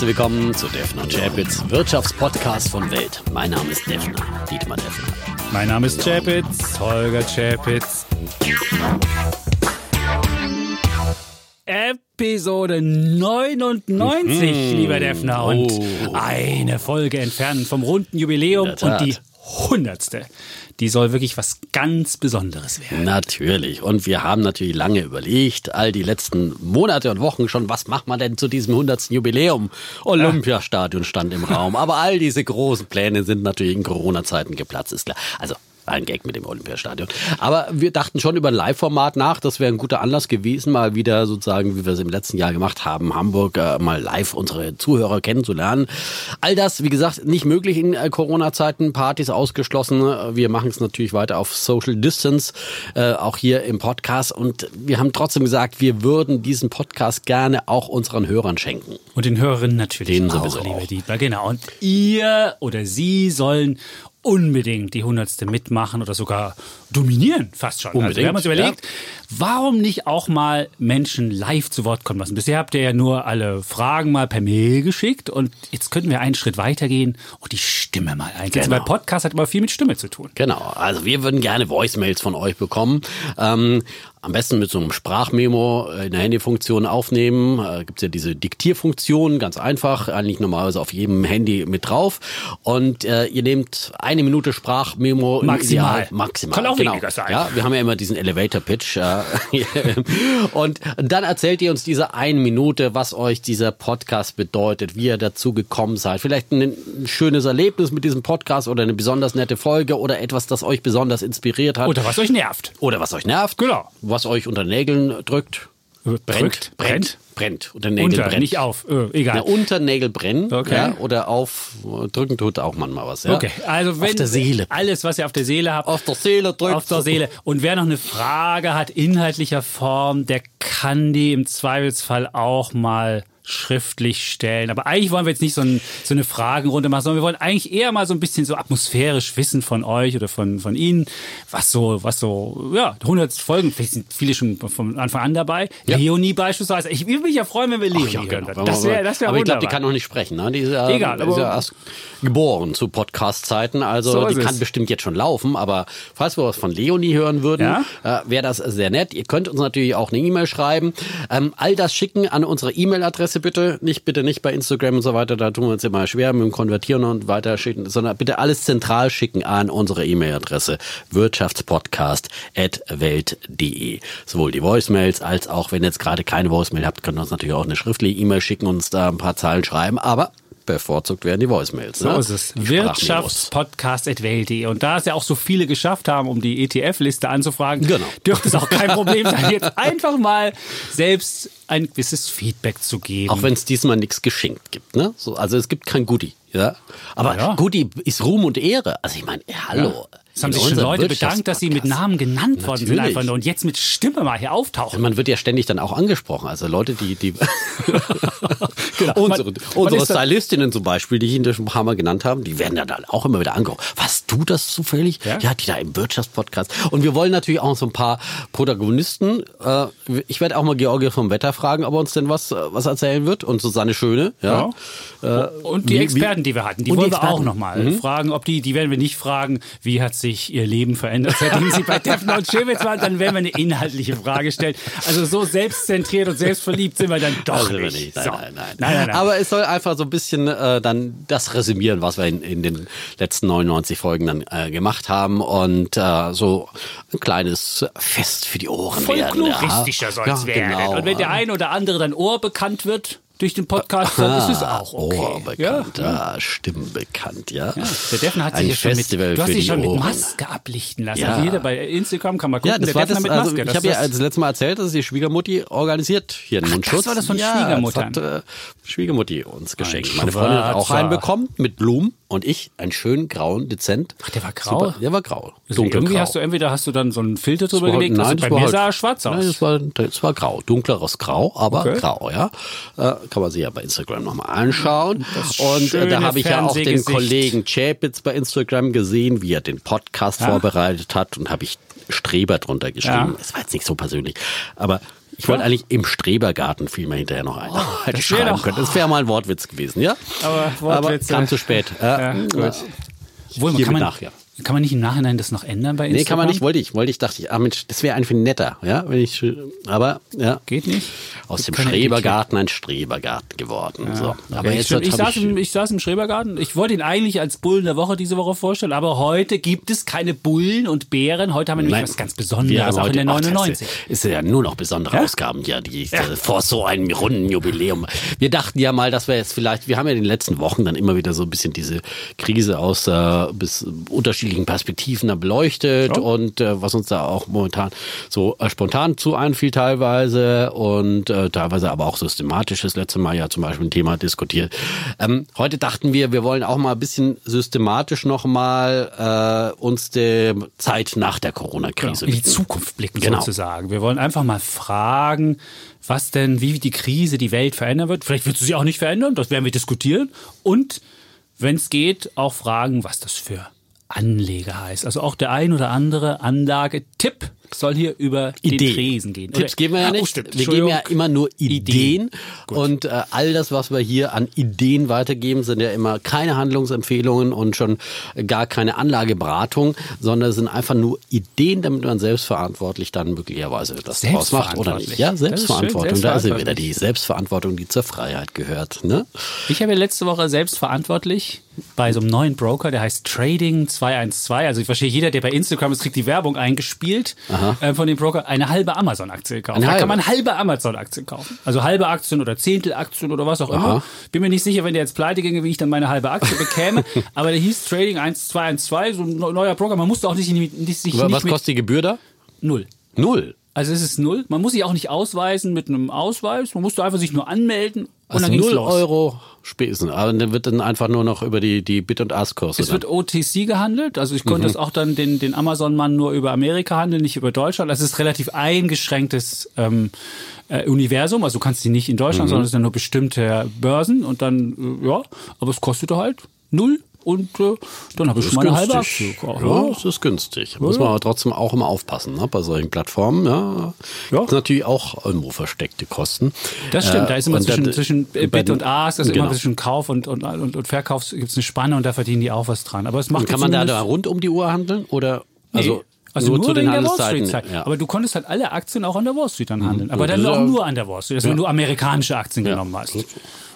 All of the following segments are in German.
Herzlich willkommen zu Defner und Chapitz, Wirtschaftspodcast von Welt. Mein Name ist Defner, Dietmar Defner. Mein Name ist Chapitz, Holger Chapitz. Episode 99, Mhm. lieber Defner. Und Oh. eine Folge entfernt vom runden Jubiläum und die hundertste. Die soll wirklich was ganz Besonderes werden. Natürlich. Und wir haben natürlich lange überlegt, all die letzten Monate und Wochen schon, was macht man denn zu diesem 100. Jubiläum? Olympiastadion stand im Raum. Aber all diese großen Pläne sind natürlich in Corona-Zeiten geplatzt, ist klar. Also ein Gag mit dem Olympiastadion. Aber wir dachten schon über ein Live-Format nach. Das wäre ein guter Anlass gewesen, mal wieder sozusagen, wie wir es im letzten Jahr gemacht haben, Hamburg äh, mal live unsere Zuhörer kennenzulernen. All das, wie gesagt, nicht möglich in äh, Corona-Zeiten, Partys ausgeschlossen. Wir machen es natürlich weiter auf Social Distance, äh, auch hier im Podcast. Und wir haben trotzdem gesagt, wir würden diesen Podcast gerne auch unseren Hörern schenken. Und den Hörerinnen natürlich auch, sowieso lieber auch. Dietmar. Genau. Und ihr oder sie sollen unbedingt die hundertste mitmachen oder sogar dominieren, fast schon. also Unbedingt, wir haben uns überlegt, warum nicht auch mal Menschen live zu Wort kommen lassen? Bisher habt ihr ja nur alle Fragen mal per Mail geschickt und jetzt könnten wir einen Schritt weitergehen und die Stimme mal einsetzen. Genau. Weil Podcast hat immer viel mit Stimme zu tun. Genau, also wir würden gerne Voicemails von euch bekommen. Ähm, am besten mit so einem Sprachmemo in der Handyfunktion aufnehmen. Äh, gibt's ja diese Diktierfunktion, ganz einfach, eigentlich normalerweise auf jedem Handy mit drauf. Und äh, ihr nehmt eine Minute Sprachmemo. im Maximal. Ideal, maximal. Kann auch genau. weniger sein. Ja, wir haben ja immer diesen Elevator-Pitch. Äh, und dann erzählt ihr uns diese eine Minute, was euch dieser Podcast bedeutet, wie ihr dazu gekommen seid. Vielleicht ein schönes Erlebnis mit diesem Podcast oder eine besonders nette Folge oder etwas, das euch besonders inspiriert hat. Oder was euch nervt. Oder was euch nervt. Genau. Was euch unter Nägeln drückt. Drückt? Brennt. Brennt. Unter den Nägeln Unter, brennt. nicht auf. Äh, egal. Ja, unter Nägel brennen. Okay. Ja, oder auf drücken tut auch manchmal was. Ja? Okay, also wenn auf der Seele. alles, was ihr auf der Seele habt, Auf der Seele drückt. auf der Seele. Und wer noch eine Frage hat, inhaltlicher Form, der kann die im Zweifelsfall auch mal schriftlich stellen. Aber eigentlich wollen wir jetzt nicht so, ein, so eine Fragenrunde machen, sondern wir wollen eigentlich eher mal so ein bisschen so atmosphärisch wissen von euch oder von, von Ihnen, was so, was so, ja, 100 Folgen, vielleicht sind viele schon von Anfang an dabei. Ja. Leonie beispielsweise. Ich würde mich ja freuen, wenn wir Leonie Ja, hören genau. würden. Das wäre das wär aber ich glaube, die wunderbar. kann noch nicht sprechen. Ne? Die ist ja, Egal, ist aber- ja erst geboren zu Podcast-Zeiten. Also So ist die kann es. bestimmt jetzt schon laufen. Aber falls wir was von Leonie hören würden, Ja? äh, wäre das sehr nett. Ihr könnt uns natürlich auch eine E-Mail schreiben. Ähm, all das schicken an unsere E-Mail-Adresse bitte. Nicht bitte nicht bei Instagram und so weiter. Da tun wir uns immer schwer mit dem Konvertieren und weiter schicken, sondern bitte alles zentral schicken an unsere E-Mail-Adresse wirtschaftspodcast.welt.de. Sowohl die Voicemails als auch, wenn ihr jetzt gerade keine Voicemail habt, könnt ihr uns natürlich auch eine schriftliche E-Mail schicken und uns da ein paar Zahlen schreiben. Aber bevorzugt werden die Voicemails. So ne? ist es. Wirtschaftspodcast.welt.de. Und da es ja auch so viele geschafft haben, um die ETF-Liste anzufragen, Genau. dürfte es auch kein Problem sein, jetzt einfach mal selbst ein gewisses Feedback zu geben. Auch wenn es diesmal nichts geschenkt gibt. Ne? So, also es gibt kein Goodie. Ja? Aber Ja. Goodie ist Ruhm und Ehre. Also ich meine, hallo. Es haben sich schon Leute bedankt, dass sie mit. Namen genannt worden sind Natürlich. einfach nur und jetzt mit Stimme mal hier auftauchen. Man wird ja ständig dann auch angesprochen. Also Leute, die, die Genau. unsere, unsere Stylistinnen zum Beispiel, die ich Ihnen schon ein paar Mal genannt habe, die werden ja dann auch immer wieder angesprochen. Was du das zufällig? Ja? Ja, die da im Wirtschaftspodcast. Und wir wollen natürlich auch so ein paar Protagonisten. Äh, ich werde auch mal George vom Wetter fragen, ob er uns denn was, äh, was erzählen wird. Und Susanne Schöne. Ja. Äh, Und die wie- Experten, die wir hatten, die wollen wir auch Experten. Mhm. nochmal fragen, ob die, die werden wir nicht fragen, wie hat sich ihr Leben verändert, seitdem sie bei Defner und Schewitz waren, dann werden wir eine inhaltliche Frage stellen. Also so selbstzentriert und selbstverliebt sind wir dann doch Also nicht. nicht. Nein, so. nein, nein, nein, nein, nein. Aber es soll einfach so ein bisschen äh, dann das resümieren, was wir in, in den letzten 99 Folgen dann äh, gemacht haben und äh, so ein kleines Fest für die Ohren werden. Folkloristischer soll es ja, werden. Genau. Und wenn der ein oder andere dann Ohr bekannt wird durch den Podcast, dann ist es auch okay. Ohr bekannt, ja, Stimmen bekannt, ja. Der Deffen hat sich ja schon mit, du hast dich schon mit. Maske ablichten lassen. Ja. Also jeder bei Instagram kann man gucken, Ja, das der war Deffen das, mit also Maske. ich Das habe ja als letztes Mal erzählt, dass die Schwiegermutti organisiert hier einen Ach, Mundschutz. das war das von ja, Schwiegermuttern. Das hat äh, Schwiegermutti uns geschenkt. Meine Freundin hat auch einen bekommen mit Blumen und ich einen schönen grauen, dezent. Ach, der war grau? Super, der war grau. Also irgendwie dunkelgrau. hast du entweder hast du dann so einen Filter Das drüber war- gelegt, also das bei mir halt- sah er schwarz aus. Nein, das war, das war grau. Dunkleres Grau, aber Okay. grau, ja. Äh, kann man sich ja bei Instagram nochmal anschauen. Und äh, da habe ich ja auch den. Kollegen Chapitz bei Instagram gesehen, wie er den Podcast Ja. vorbereitet hat und habe ich Streber drunter geschrieben. Ja. Das war jetzt nicht so persönlich. Aber Ich wollte eigentlich im Strebergarten fiel mir hinterher noch ein. Oh, Hätte ich das schreiben doch- können. Das wäre mal ein Wortwitz gewesen, ja? Aber Wortwitze- kam zu spät. Ja, Ja, gut. ja. Obwohl, man kann, man, nach, ja. Kann man nicht im Nachhinein das noch ändern bei Instagram? Nee, kann man nicht, wollte ich. Wollte ich, dachte ich, ah Mensch, das wäre einfach netter, ja, wenn ich, aber, ja. Geht nicht? Aus dem Schrebergarten ein Strebergarten geworden. so. Aber Okay, jetzt ich, saß im, ich saß im Schrebergarten. Ich wollte ihn eigentlich als Bullen der Woche diese Woche vorstellen, aber heute gibt es keine Bullen und Bären. Heute haben wir nämlich Nein, was ganz Besonderes, auch in der heute- ach, das 99. Ist ja nur noch besondere Ja? Ausgaben, ja, die äh, vor so einem runden Jubiläum. Wir dachten ja mal, dass wir jetzt vielleicht, wir haben ja in den letzten Wochen dann immer wieder so ein bisschen diese Krise aus äh, bis unterschiedlichen Perspektiven da beleuchtet und äh, was uns da auch momentan so äh, spontan zu einfiel teilweise und äh, teilweise aber auch systematisch. Das letzte Mal ja zum Beispiel ein Thema diskutiert. Ähm, heute dachten wir, wir wollen auch mal ein bisschen systematisch nochmal äh, uns der Zeit nach der Corona-Krise in die. Zukunft blicken Genau. sozusagen. Wir wollen einfach mal fragen, was denn, wie die Krise die Welt verändern wird. Vielleicht wird sie sich auch nicht verändern, das werden wir diskutieren. Und wenn es geht, auch fragen, was das für Anleger heißt. Also auch der ein oder andere Anlagetipp soll hier über den Ideen. Tresen gehen. Tipps geben wir ja nicht. Oh, wir geben ja immer nur Ideen. Ideen. Und äh, all das, was wir hier an Ideen weitergeben, sind ja immer keine Handlungsempfehlungen und schon gar keine Anlageberatung, sondern sind einfach nur Ideen, damit man selbstverantwortlich dann möglicherweise das draus macht oder nicht. Ja, Selbstverantwortlich. Das ist schön, Selbstverantwortung. Da ist ja wieder selbstverantwortlich. die Selbstverantwortung, die zur Freiheit gehört. Ne? Ich habe ja letzte Woche selbst verantwortlich bei so einem neuen Broker, der heißt Trading 212. Also ich verstehe, jeder, der bei Instagram ist, kriegt die Werbung eingespielt äh, von dem Broker, eine halbe Amazon-Aktie gekauft. Eine da halbe? kann man halbe Amazon-Aktien kaufen. Also halbe Aktien oder Zehntelaktien oder was auch immer. Aha. Bin mir nicht sicher, wenn der jetzt pleite ginge, wie ich dann meine halbe Aktie bekäme. Aber der hieß Trading 1212, so ein neuer Broker. Man musste auch nicht, nicht, sich Was nicht kostet die Gebühr da? null. Null. Also es ist null. Man muss sich auch nicht ausweisen mit einem Ausweis. Man musste einfach sich nur anmelden und Also dann null. Euro Spesen. Aber dann wird dann einfach nur noch über die, die Bit- und Ask-Kurse. Es dann. wird OTC gehandelt, also ich Mhm. konnte es auch dann den, den Amazon-Mann nur über Amerika handeln, nicht über Deutschland. Also es ist relativ eingeschränktes ähm, äh, Universum, also du kannst die nicht in Deutschland, Mhm. sondern es sind nur bestimmte Börsen und dann, äh, ja, aber es kostete halt null und äh, dann habe ich ist schon meine halbe Aktie gekauft. Ja, es ist günstig. Muss man aber trotzdem auch immer aufpassen, ne? bei solchen Plattformen. Ja. Ja. Gibt's natürlich auch irgendwo versteckte Kosten. Das stimmt, Äh, da ist immer zwischen, dann- zwischen Bit und Ask, also genau. immer zwischen Kauf und, und, und, und Verkauf gibt es eine Spanne und da verdienen die auch was dran. Aber es macht kann man da, da rund um die Uhr handeln? Oder also, Nee. Also nur, nur, zu den der Wall? Street Zeit. Ja. Aber du konntest halt alle Aktien auch an der Wall Street dann handeln. Aber Ja, dann das ist auch ja- nur an der Wall Street, dass du nur amerikanische Aktien genommen hast.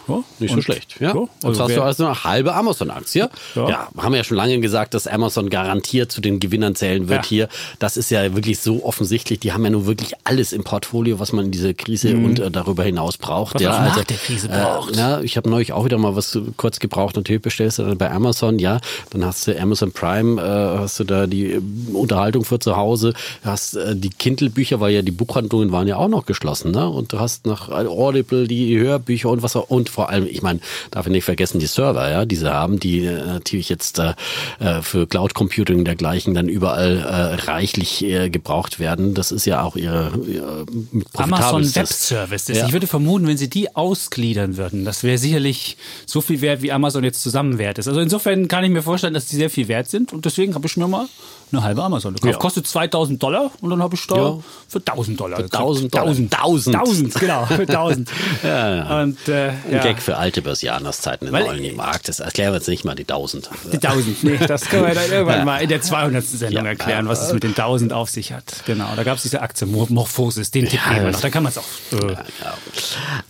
Ja, Nicht so und- schlecht. Ja. Jetzt also hast wer- du also eine halbe Amazon-Aktie. Ja. Ja. haben wir ja schon lange gesagt, dass Amazon garantiert zu den Gewinnern zählen wird Ja. hier. Das ist ja wirklich so offensichtlich. Die haben ja nun wirklich alles im Portfolio, was man in dieser Krise und äh, darüber hinaus braucht. Mhm. Was ja, auch nach der Krise braucht. Äh, ja, ich habe neulich auch wieder mal was kurz gebraucht. Natürlich bestellst du dann bei Amazon, ja. Dann hast du Amazon Prime, äh, hast du da die äh, Unterhaltung für zu Hause, hast äh, die Kindle-Bücher, weil ja die Buchhandlungen waren ja auch noch geschlossen, ne? Und du hast nach Audible die Hörbücher und was auch, und vor allem, ich meine, darf ich nicht vergessen, die Server, ja, die sie haben, die äh, natürlich jetzt äh, äh, für Cloud Computing und dergleichen dann überall äh, reichlich äh, gebraucht werden. Das ist ja auch ihre, ihre Amazon Web Services. Ja. Ich würde vermuten, wenn sie die ausgliedern würden, das wäre sicherlich so viel wert, wie Amazon jetzt zusammen wert ist. Also insofern kann ich mir vorstellen, dass die sehr viel wert sind und deswegen habe ich mir mal eine halbe Amazon gekauft. Ja. Kostet 2000 Dollar und dann habe ich da Ja. für 1000 Dollar gekauft. 1000 Dollar. 1000. 1000. 1000, genau, für 1000. Und äh, ja. Gag für alte Börsianerszeiten in Weil- Neulen Markt. Das erklären wir jetzt nicht mal die 1000. Die 1000, nee, das können wir dann irgendwann mal in der 200. Sendung erklären, was es mit den 1000 auf sich hat. Genau, da gab es diese Aktie Mor- Morphosis, den Tipp geben wir noch, da kann man es auch. Äh,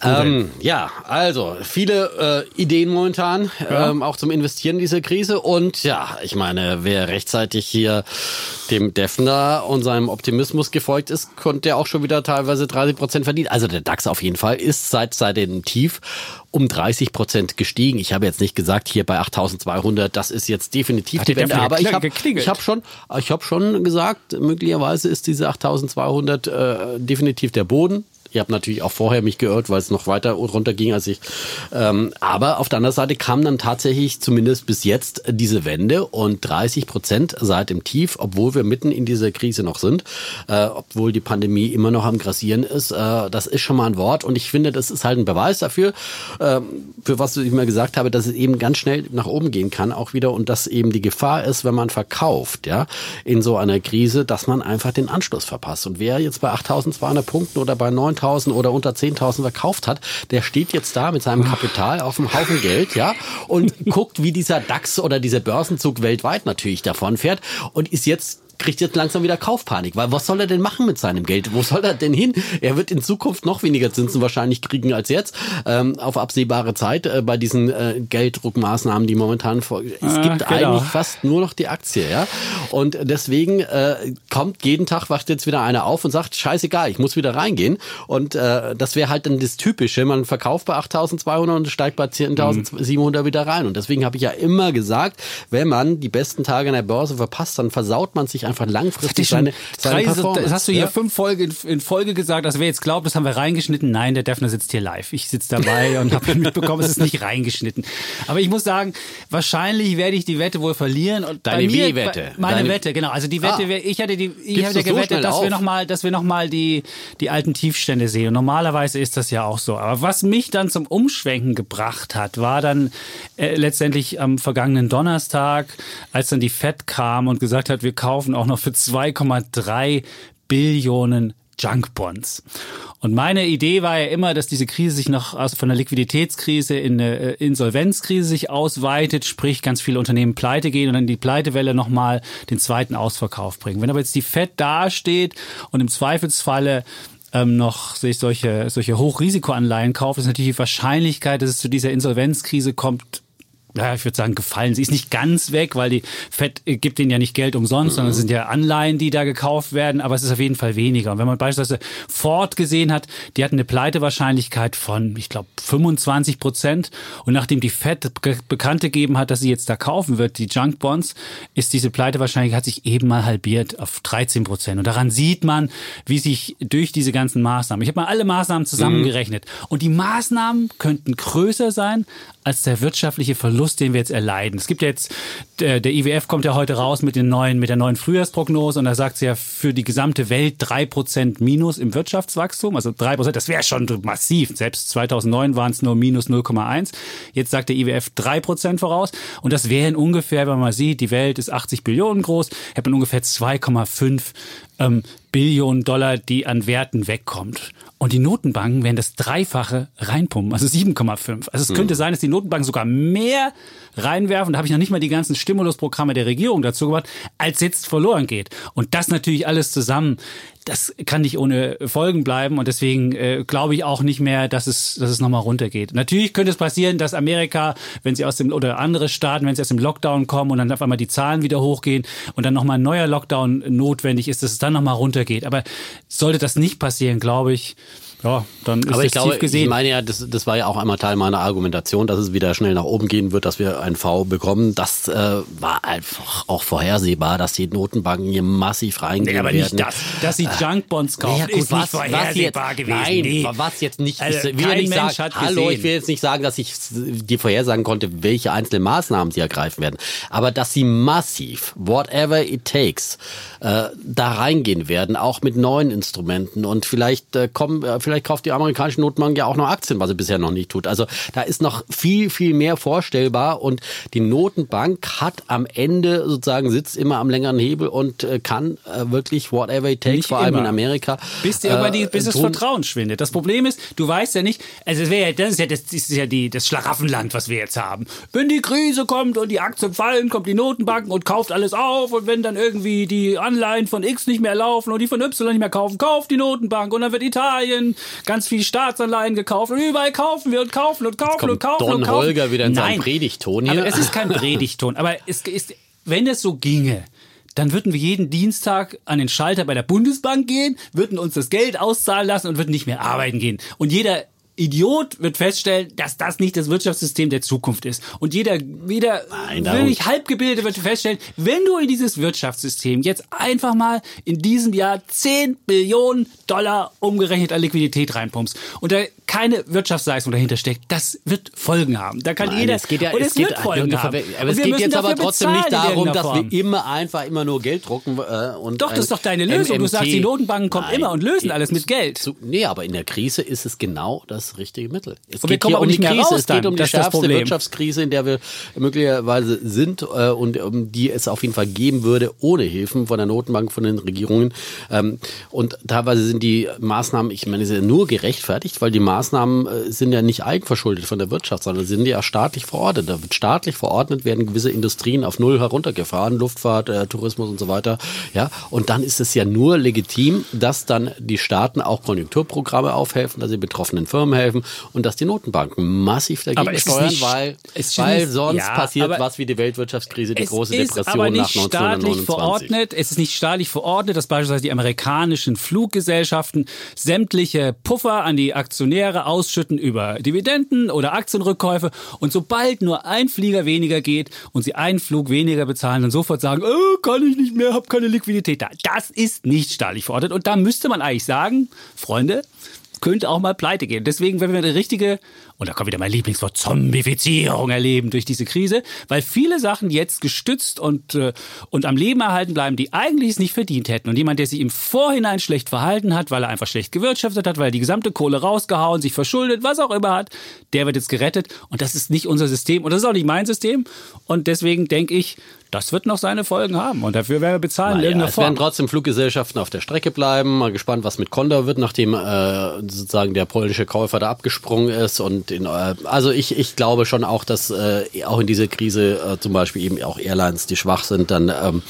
Ähm, ja, also viele äh, Ideen momentan, ähm, auch zum Investieren in dieser Krise. Und ja, ich meine, wer rechtzeitig hier dem Defner und seinem Optimismus gefolgt ist, konnte ja auch schon wieder teilweise 30 Prozent verdienen. Also der DAX auf jeden Fall ist seit, seit dem Tief um 30 Prozent gestiegen. Ich habe jetzt nicht gesagt, hier bei 8200, das ist jetzt definitiv Hat die der Wende, aber ich habe ich hab schon, ich habe schon gesagt, möglicherweise ist diese 8200 äh, definitiv der Boden. Ich habe natürlich auch vorher mich geirrt, weil es noch weiter runterging als ich. Ähm, aber auf der anderen Seite kam dann tatsächlich zumindest bis jetzt diese Wende und 30 Prozent seit dem Tief, obwohl wir mitten in dieser Krise noch sind, äh, obwohl die Pandemie immer noch am grassieren ist. Äh, das ist schon mal ein Wort und ich finde, das ist halt ein Beweis dafür, äh, für was ich mal gesagt habe, dass es eben ganz schnell nach oben gehen kann auch wieder und dass eben die Gefahr ist, wenn man verkauft, ja, in so einer Krise, dass man einfach den Anschluss verpasst. Und wer jetzt bei 8.200 Punkten oder bei 9.000 10.000 oder unter 10.000 verkauft hat, der steht jetzt da mit seinem Kapital auf dem Haufen Geld, ja, und guckt, wie dieser DAX oder dieser Börsenzug weltweit natürlich davon fährt und ist jetzt kriegt jetzt langsam wieder Kaufpanik, weil was soll er denn machen mit seinem Geld? Wo soll er denn hin? Er wird in Zukunft noch weniger Zinsen wahrscheinlich kriegen als jetzt ähm, auf absehbare Zeit äh, bei diesen äh, Gelddruckmaßnahmen, die momentan vor. Es ah, gibt genau. eigentlich fast nur noch die Aktie, ja. Und deswegen äh, kommt jeden Tag wacht jetzt wieder einer auf und sagt, scheißegal, ich muss wieder reingehen. Und äh, das wäre halt dann das Typische. Man verkauft bei 8.200 und steigt bei 10.700 mhm. wieder rein. Und deswegen habe ich ja immer gesagt, wenn man die besten Tage an der Börse verpasst, dann versaut man sich einfach langfristig seine, seine drei, Performance. Das hast du hier ja? fünf Folgen in, Folge gesagt, dass wer jetzt glaubt, das haben wir reingeschnitten. Nein, der Defner sitzt hier live. Ich sitze dabei und habe mitbekommen, es ist nicht reingeschnitten. Aber ich muss sagen, wahrscheinlich werde ich die Wette wohl verlieren. Und Deine Wie-Wette? Meine Deine Wette, genau. Also die Wette, ah. ich hatte die, ich hatte gewettet, so dass wir nochmal, dass wir noch mal die, die alten Tiefstände sehen. Und normalerweise ist das ja auch so. Aber was mich dann zum Umschwenken gebracht hat, war dann äh, letztendlich am vergangenen Donnerstag, als dann die Fed kam und gesagt hat, wir kaufen auch noch für 2,3 Billionen Junkbonds. Und meine Idee war ja immer, dass diese Krise sich noch aus, von der Liquiditätskrise in eine äh, Insolvenzkrise sich ausweitet, sprich ganz viele Unternehmen pleite gehen und dann die Pleitewelle nochmal den zweiten Ausverkauf bringen. Wenn aber jetzt die Fed dasteht und im Zweifelsfalle ähm, noch sich solche, solche Hochrisikoanleihen kauft, ist natürlich die Wahrscheinlichkeit, dass es zu dieser Insolvenzkrise kommt, ja, ich würde sagen, gefallen. Sie ist nicht ganz weg, weil die Fed gibt ihnen ja nicht Geld umsonst, sondern es sind ja Anleihen, die da gekauft werden, aber es ist auf jeden Fall weniger. Und wenn man beispielsweise Ford gesehen hat, die hatten eine Pleitewahrscheinlichkeit von, ich glaube, 25 Prozent. Und nachdem die Fed bekannt gegeben hat, dass sie jetzt da kaufen wird, die Junk Bonds, ist diese Pleitewahrscheinlichkeit hat sich eben mal halbiert auf 13 Prozent. Und daran sieht man, wie sich durch diese ganzen Maßnahmen, ich habe mal alle Maßnahmen zusammengerechnet, mhm. und die Maßnahmen könnten größer sein als der wirtschaftliche Verlust, den wir jetzt erleiden. Es gibt jetzt, der, der IWF kommt ja heute raus mit den neuen, mit der neuen Frühjahrsprognose und da sagt sie ja für die gesamte Welt drei Prozent Minus im Wirtschaftswachstum. Also drei Prozent, das wäre schon massiv. Selbst 2009 waren es nur minus 0,1. Jetzt sagt der IWF drei Prozent voraus und das wären ungefähr, wenn man sieht, die Welt ist 80 Billionen groß, hat man ungefähr 2,5 ähm, Billionen Dollar, die an Werten wegkommt. Und die Notenbanken werden das Dreifache reinpumpen, also 7,5. Also es mhm. könnte sein, dass die Notenbanken sogar mehr reinwerfen, da habe ich noch nicht mal die ganzen Stimulusprogramme der Regierung dazu gemacht, als jetzt verloren geht. Und das natürlich alles zusammen, das kann nicht ohne Folgen bleiben und deswegen äh, glaube ich auch nicht mehr, dass es, dass es nochmal runtergeht. Natürlich könnte es passieren, dass Amerika, wenn sie aus dem, oder andere Staaten, wenn sie aus dem Lockdown kommen und dann auf einmal die Zahlen wieder hochgehen und dann nochmal ein neuer Lockdown notwendig ist, dass es dann nochmal runtergeht. Aber sollte das nicht passieren, glaube ich, ja, dann ist Aber ich glaube, gesehen. ich meine ja, das, das war ja auch einmal Teil meiner Argumentation, dass es wieder schnell nach oben gehen wird, dass wir ein V bekommen. Das äh, war einfach auch vorhersehbar, dass die Notenbanken hier massiv reingehen nee, aber werden. nicht das. Dass sie Junkbonds kaufen, ja, gut, ist was, nicht vorhersehbar was jetzt, gewesen. Nein, nee. was jetzt nicht. Also, ich will ja nicht Mensch sagen, hallo, ich will jetzt nicht sagen, dass ich dir vorhersagen konnte, welche einzelnen Maßnahmen sie ergreifen werden. Aber dass sie massiv, whatever it takes, äh, da reingehen werden, auch mit neuen Instrumenten und vielleicht äh, kommen, äh, vielleicht vielleicht kauft die amerikanische Notenbank ja auch noch Aktien, was sie bisher noch nicht tut. Also da ist noch viel, viel mehr vorstellbar und die Notenbank hat am Ende sozusagen sitzt immer am längeren Hebel und äh, kann äh, wirklich whatever it takes, nicht vor allem immer. in Amerika. Bis, die, äh, die, bis das Vertrauen schwindet. Das Problem ist, du weißt ja nicht, also es ja, das ist ja, das ist ja die, das Schlaraffenland, was wir jetzt haben. Wenn die Krise kommt und die Aktien fallen, kommt die Notenbank und kauft alles auf und wenn dann irgendwie die Anleihen von X nicht mehr laufen und die von Y nicht mehr kaufen, kauft die Notenbank und dann wird Italien ganz viele Staatsanleihen gekauft und überall kaufen wir und kaufen und kaufen und kaufen Don und kaufen. Holger wieder in Nein, seinem Predigton hier. Aber es ist kein Predigton, aber es ist, wenn es so ginge, dann würden wir jeden Dienstag an den Schalter bei der Bundesbank gehen, würden uns das Geld auszahlen lassen und würden nicht mehr arbeiten gehen. Und jeder Idiot wird feststellen, dass das nicht das Wirtschaftssystem der Zukunft ist. Und jeder, jeder Nein, wirklich halbgebildete wird feststellen, wenn du in dieses Wirtschaftssystem jetzt einfach mal in diesem Jahr 10 Billionen Dollar umgerechnet an Liquidität reinpumpst und da keine Wirtschaftsleistung dahinter steckt, das wird Folgen haben. Da kann Nein, jeder. es geht ja, und es, geht, wird Folgen du haben. aber es geht jetzt aber trotzdem nicht darum, dass wir immer einfach immer nur Geld drucken äh, und Doch, das ist doch deine Lösung. Du MMT. sagst, die Notenbanken kommen Nein, immer und lösen alles mit Geld. Zu, nee, aber in der Krise ist es genau das richtige Mittel. Es Und wir geht kommen hier um die Krise, raus es geht um die Das das schärfste. Wirtschaftskrise, in der wir möglicherweise sind äh, und um die es auf jeden Fall geben würde, ohne Hilfen von der Notenbank, von den Regierungen. Ähm, und teilweise sind die Maßnahmen, ich meine, sie sind nur gerechtfertigt, weil die Maßnahmen äh, sind ja nicht eigenverschuldet von der Wirtschaft, sondern sind ja staatlich verordnet. Da wird staatlich verordnet, werden gewisse Industrien auf Null heruntergefahren, Luftfahrt, äh, Tourismus und so weiter. Ja, und dann ist es ja nur legitim, dass dann die Staaten auch Konjunkturprogramme aufhelfen, dass sie betroffenen Firmen helfen und dass die Notenbanken massiv Aber dagegen ist steuern, nicht- weil, weil nicht- sonst ja, passiert aber was wie die Weltwirtschaftskrise, die große ist Depression aber nicht nach staatlich 1929. verordnet. Es ist nicht staatlich verordnet, dass beispielsweise die amerikanischen Fluggesellschaften sämtliche Puffer an die Aktionäre ausschütten über Dividenden oder Aktienrückkäufe. Und sobald nur ein Flieger weniger geht und sie einen Flug weniger bezahlen, dann sofort sagen, äh, kann ich nicht mehr, habe keine Liquidität da. Das ist nicht staatlich verordnet. Und da müsste man eigentlich sagen, Freunde, könnte auch mal pleite gehen. Deswegen, wenn wir eine richtige, und da kommt wieder mein Lieblingswort, Zombifizierung erleben durch diese Krise, weil viele Sachen jetzt gestützt und, äh, und am Leben erhalten bleiben, die eigentlich es nicht verdient hätten. Und jemand, der sich im Vorhinein schlecht verhalten hat, weil er einfach schlecht gewirtschaftet hat, weil er die gesamte Kohle rausgehauen, sich verschuldet, was auch immer hat, der wird jetzt gerettet. Und das ist nicht unser System und das ist auch nicht mein System. Und deswegen denke ich, das wird noch seine Folgen haben. Und dafür werden wir bezahlen Naja, es werden Form. trotzdem Fluggesellschaften auf der Strecke bleiben. Mal gespannt, was mit Condor wird, nachdem äh, sozusagen der polnische Käufer da abgesprungen ist. Und in, äh, also ich, ich glaube schon auch, dass äh, auch in dieser Krise äh, zum Beispiel eben auch Airlines, die schwach sind, dann ähm,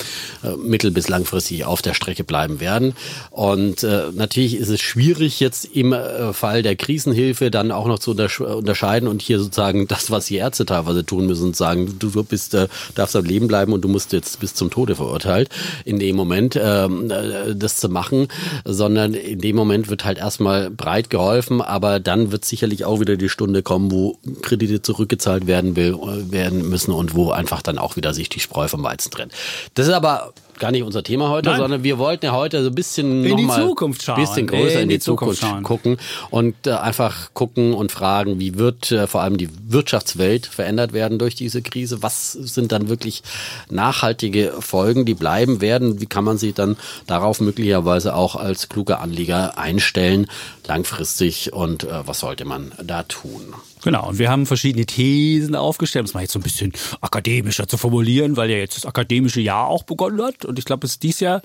äh, mittel- bis langfristig auf der Strecke bleiben werden. Und äh, natürlich ist es schwierig jetzt im äh, Fall der Krisenhilfe dann auch noch zu untersch unterscheiden und hier sozusagen das, was die Ärzte teilweise tun müssen und sagen, du, du bist, äh, darfst am Leben bleiben und du musst jetzt bis zum Tode verurteilt, in dem Moment ähm, äh, das zu machen, sondern in dem Moment wird halt erstmal breit geholfen, aber dann wird sicherlich auch wieder die Stunde kommen, wo Kredite zurückgezahlt werden will, äh, werden müssen und wo einfach dann auch wieder sich die Spreu vom Weizen trennt. Das ist aber gar nicht unser Thema heute, Nein. sondern wir wollten ja heute so ein bisschen In die Zukunft schauen. bisschen größer in, In die, die Zukunft Zukunft, schauen. gucken und äh, einfach gucken und fragen, wie wird äh, vor allem die Wirtschaftswelt verändert werden durch diese Krise? Was sind dann wirklich nachhaltige Folgen, die bleiben werden? Wie kann man sich dann darauf möglicherweise auch als kluger Anleger einstellen, langfristig und äh, was sollte man da tun? Genau, und wir haben verschiedene Thesen aufgestellt, um es mal jetzt so ein bisschen akademischer zu formulieren, weil ja jetzt das akademische Jahr auch begonnen hat. Und ich glaube, es dieses Jahr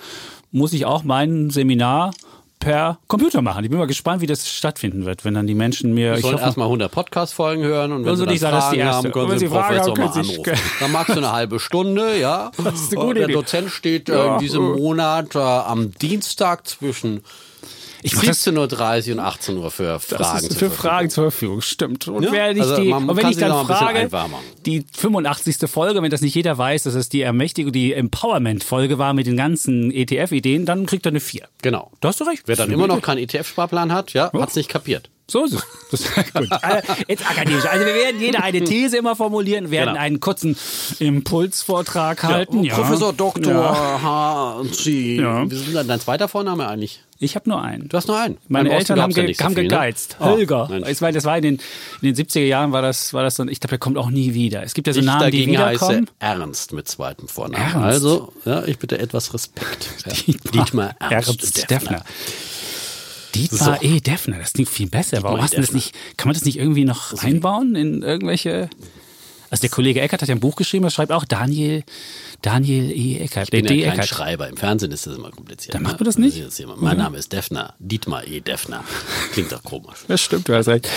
muss ich auch mein Seminar per Computer machen. Ich bin mal gespannt, wie das stattfinden wird, wenn dann die Menschen mir. Ich hoffe, erstmal 100 Podcast-Folgen hören und wenn Also sie dann nicht sagen, das die Fragen erste. haben, können Und wenn sie den Professor mal anrufen. Dann magst du eine halbe Stunde, ja. Das ist eine gute Der Idee. Dozent steht äh, Ja, in diesem. Monat äh, am Dienstag zwischen ich mach das 17.30 Uhr und 18 Uhr für Das Fragen. ist zur für Verfügung. Fragen zur Verfügung, stimmt. Und, Ja, wer nicht also die, und wenn ich dann frage, die 85. Folge, wenn das nicht jeder weiß, dass es die Ermächtigung, die Empowerment-Folge war mit den ganzen ETF-Ideen, dann kriegt er eine 4. Genau. Da hast du recht. Wer dann immer noch keinen ETF-Sparplan hat, ja, hat's nicht kapiert. So ist es. Das ist gut. Also, jetzt akademisch. Also wir werden jeder eine These immer formulieren, werden Genau. einen kurzen Impulsvortrag halten. Ja. Professor Dr. Ja. H. und Sie. Ja. Wie ist denn dein zweiter Vorname eigentlich? Ich habe nur einen. Du hast nur einen. Meine Eltern haben, ja ge so haben viel, ne? gegeizt. Oh, Holger. Mensch. ich meine, das war in den, in den 70er Jahren war das, war das so, ich glaube, der kommt auch nie wieder. Es gibt ja so Ich Namen, die dagegen heiße wiederkommen. Ernst mit zweitem Vornamen. Ernst? Also, ja, ich bitte etwas Respekt. Ja. Dietmar Ernst, Ernst Deffner. Deffner. Dietmar. E. Deffner, das klingt viel besser. Warum E. hast du das nicht, kann man das nicht irgendwie noch einbauen in irgendwelche, also der Kollege Eckert hat ja ein Buch geschrieben, das schreibt auch Daniel, Daniel E. Eckert, Ich bin D. ja kein Eckert. Schreiber. Im Fernsehen ist das immer kompliziert. Dann ne? macht man das nicht? immer- Mein Name ist Deffner. Dietmar E. Deffner. Klingt doch komisch. Das stimmt, du hast recht.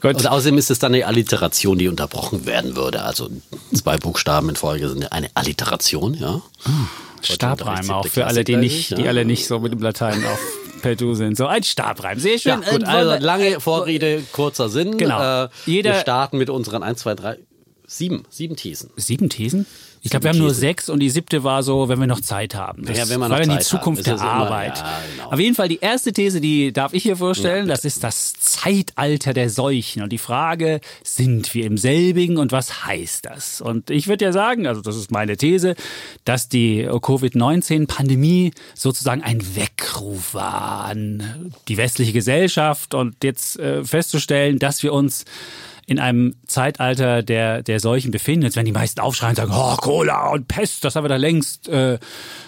Gut. Und außerdem ist es dann eine Alliteration, die unterbrochen werden würde. Also zwei Buchstaben in Folge sind ja eine Alliteration, ja. Stabreim auch für alle, die nicht, ich, die alle nicht so mit dem Latein auf Perdu sind. So ein Stabreim. Sehr schön. Ja, gut, also lange Vorrede, kurzer Sinn. Genau. Äh, Jeder- wir starten mit unseren 1, 2, 3, sieben, sieben Thesen. Sieben Thesen? Ich glaube, wir haben nur sechs und die siebte war so, wenn wir noch Zeit haben. Das ja, wenn man noch war Zeit die Zukunft der Arbeit. Immer, ja, genau. Auf jeden Fall die erste These, die darf ich hier vorstellen, ja, das ist das Zeitalter der Seuchen. Und die Frage, sind wir im selbigen und was heißt das? Und ich würde ja sagen, also das ist meine These, dass die Covid-19-Pandemie sozusagen ein Weckruf war an die westliche Gesellschaft und jetzt äh, festzustellen, dass wir uns in einem Zeitalter der, der Seuchen befinden. Jetzt werden die meisten aufschreien und sagen, oh, Cola und Pest, das haben wir da längst, äh,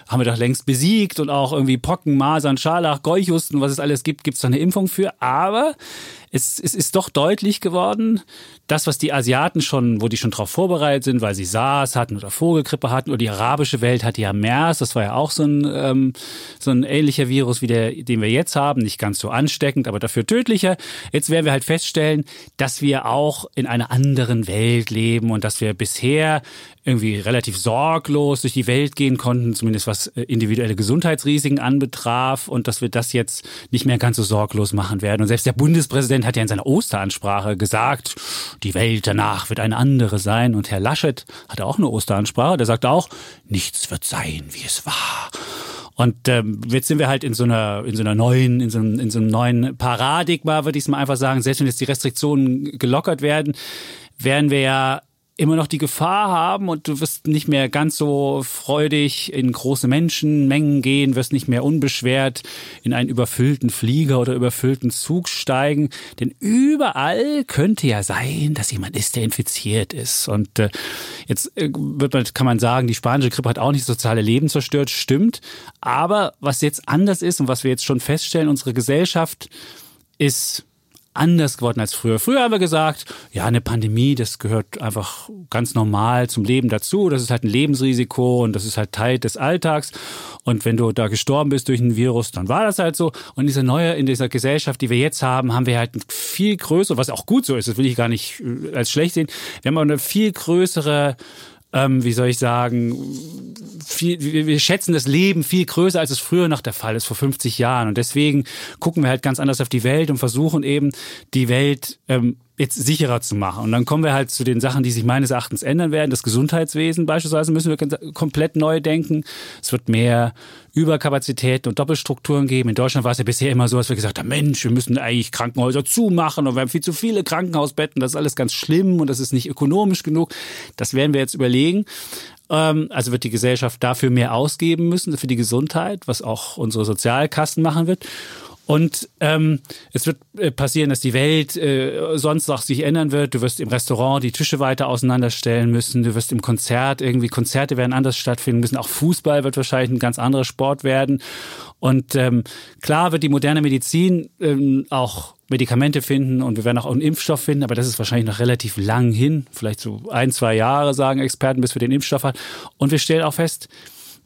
haben wir doch längst besiegt und auch irgendwie Pocken, Masern, Scharlach, Geuchhusten, was es alles gibt, gibt es da eine Impfung für. Aber es, es ist doch deutlich geworden, das, was die Asiaten schon, wo die schon darauf vorbereitet sind, weil sie SARS hatten oder Vogelgrippe hatten oder die arabische Welt hatte ja MERS, das war ja auch so ein, ähm, so ein ähnlicher Virus wie der, den wir jetzt haben, nicht ganz so ansteckend, aber dafür tödlicher. Jetzt werden wir halt feststellen, dass wir auch in einer anderen Welt leben und dass wir bisher irgendwie relativ sorglos durch die Welt gehen konnten, zumindest was äh, individuelle Gesundheitsrisiken anbetraf und dass wir das jetzt nicht mehr ganz so sorglos machen werden. Und selbst der Bundespräsident hat ja in seiner Osteransprache gesagt, die Welt danach wird eine andere sein. Und Herr Laschet hatte auch eine Osteransprache, der sagte auch, nichts wird sein, wie es war. Und ähm, jetzt sind wir halt in so einer, in so einer neuen, in so einem, in so einem neuen Paradigma, würde ich es mal einfach sagen. Selbst wenn jetzt die Restriktionen gelockert werden, werden wir ja immer noch die Gefahr haben und du wirst nicht mehr ganz so freudig in große Menschenmengen gehen, wirst nicht mehr unbeschwert in einen überfüllten Flieger oder überfüllten Zug steigen. Denn überall könnte ja sein, dass jemand ist, der infiziert ist. Und äh, jetzt äh, wird man, kann man sagen, die spanische Grippe hat auch nicht soziale Leben zerstört, stimmt. Aber was jetzt anders ist und was wir jetzt schon feststellen, unsere Gesellschaft ist anders geworden als früher. Früher haben wir gesagt, ja, eine Pandemie, das gehört einfach ganz normal zum Leben dazu. Das ist halt ein Lebensrisiko und das ist halt Teil des Alltags. Und wenn du da gestorben bist durch ein Virus, dann war das halt so. Und in dieser neue, in dieser Gesellschaft, die wir jetzt haben, haben wir halt viel größer, was auch gut so ist, das will ich gar nicht äh, als schlecht sehen. Wir haben aber eine viel größere ähm, wie soll ich sagen, viel, wir, schätzen das Leben viel größer, als es früher noch der Fall ist, vor 50 Jahren. Und deswegen gucken wir halt ganz anders auf die Welt und versuchen eben, die Welt ähm, jetzt sicherer zu machen. Und dann kommen wir halt zu den Sachen, die sich meines Erachtens ändern werden. Das Gesundheitswesen beispielsweise müssen wir komplett neu denken. Es wird mehr Überkapazitäten und Doppelstrukturen geben. In Deutschland war es ja bisher immer so, dass wir gesagt haben, Mensch, wir müssen eigentlich Krankenhäuser zumachen und wir haben viel zu viele Krankenhausbetten. Das ist alles ganz schlimm und das ist nicht ökonomisch genug. Das werden wir jetzt überlegen. Ähm, also wird die Gesellschaft dafür mehr ausgeben müssen, für die Gesundheit, was auch unsere Sozialkassen machen wird. Und ähm, es wird äh, passieren, dass die Welt äh, sonst auch sich ändern wird. Du wirst im Restaurant die Tische weiter auseinanderstellen müssen. Du wirst im Konzert irgendwie Konzerte werden anders stattfinden müssen. Auch Fußball wird wahrscheinlich ein ganz anderer Sport werden. Und ähm, klar wird die moderne Medizin ähm, auch Medikamente finden und wir werden auch einen Impfstoff finden, aber das ist wahrscheinlich noch relativ lang hin, vielleicht so ein, zwei Jahre, sagen Experten, bis wir den Impfstoff haben. Und wir stellen auch fest,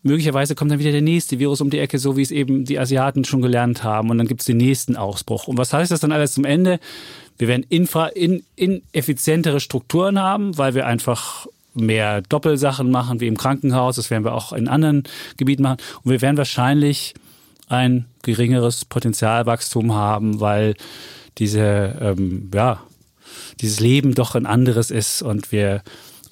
möglicherweise kommt dann wieder der nächste Virus um die Ecke, so wie es eben die Asiaten schon gelernt haben. Und dann gibt es den nächsten Ausbruch. Und was heißt das dann alles zum Ende? Wir werden infra, in, ineffizientere Strukturen haben, weil wir einfach mehr Doppelsachen machen, wie im Krankenhaus. Das werden wir auch in anderen Gebieten machen. Und wir werden wahrscheinlich ein geringeres Potenzialwachstum haben, weil diese, ähm, ja, dieses Leben doch ein anderes ist und wir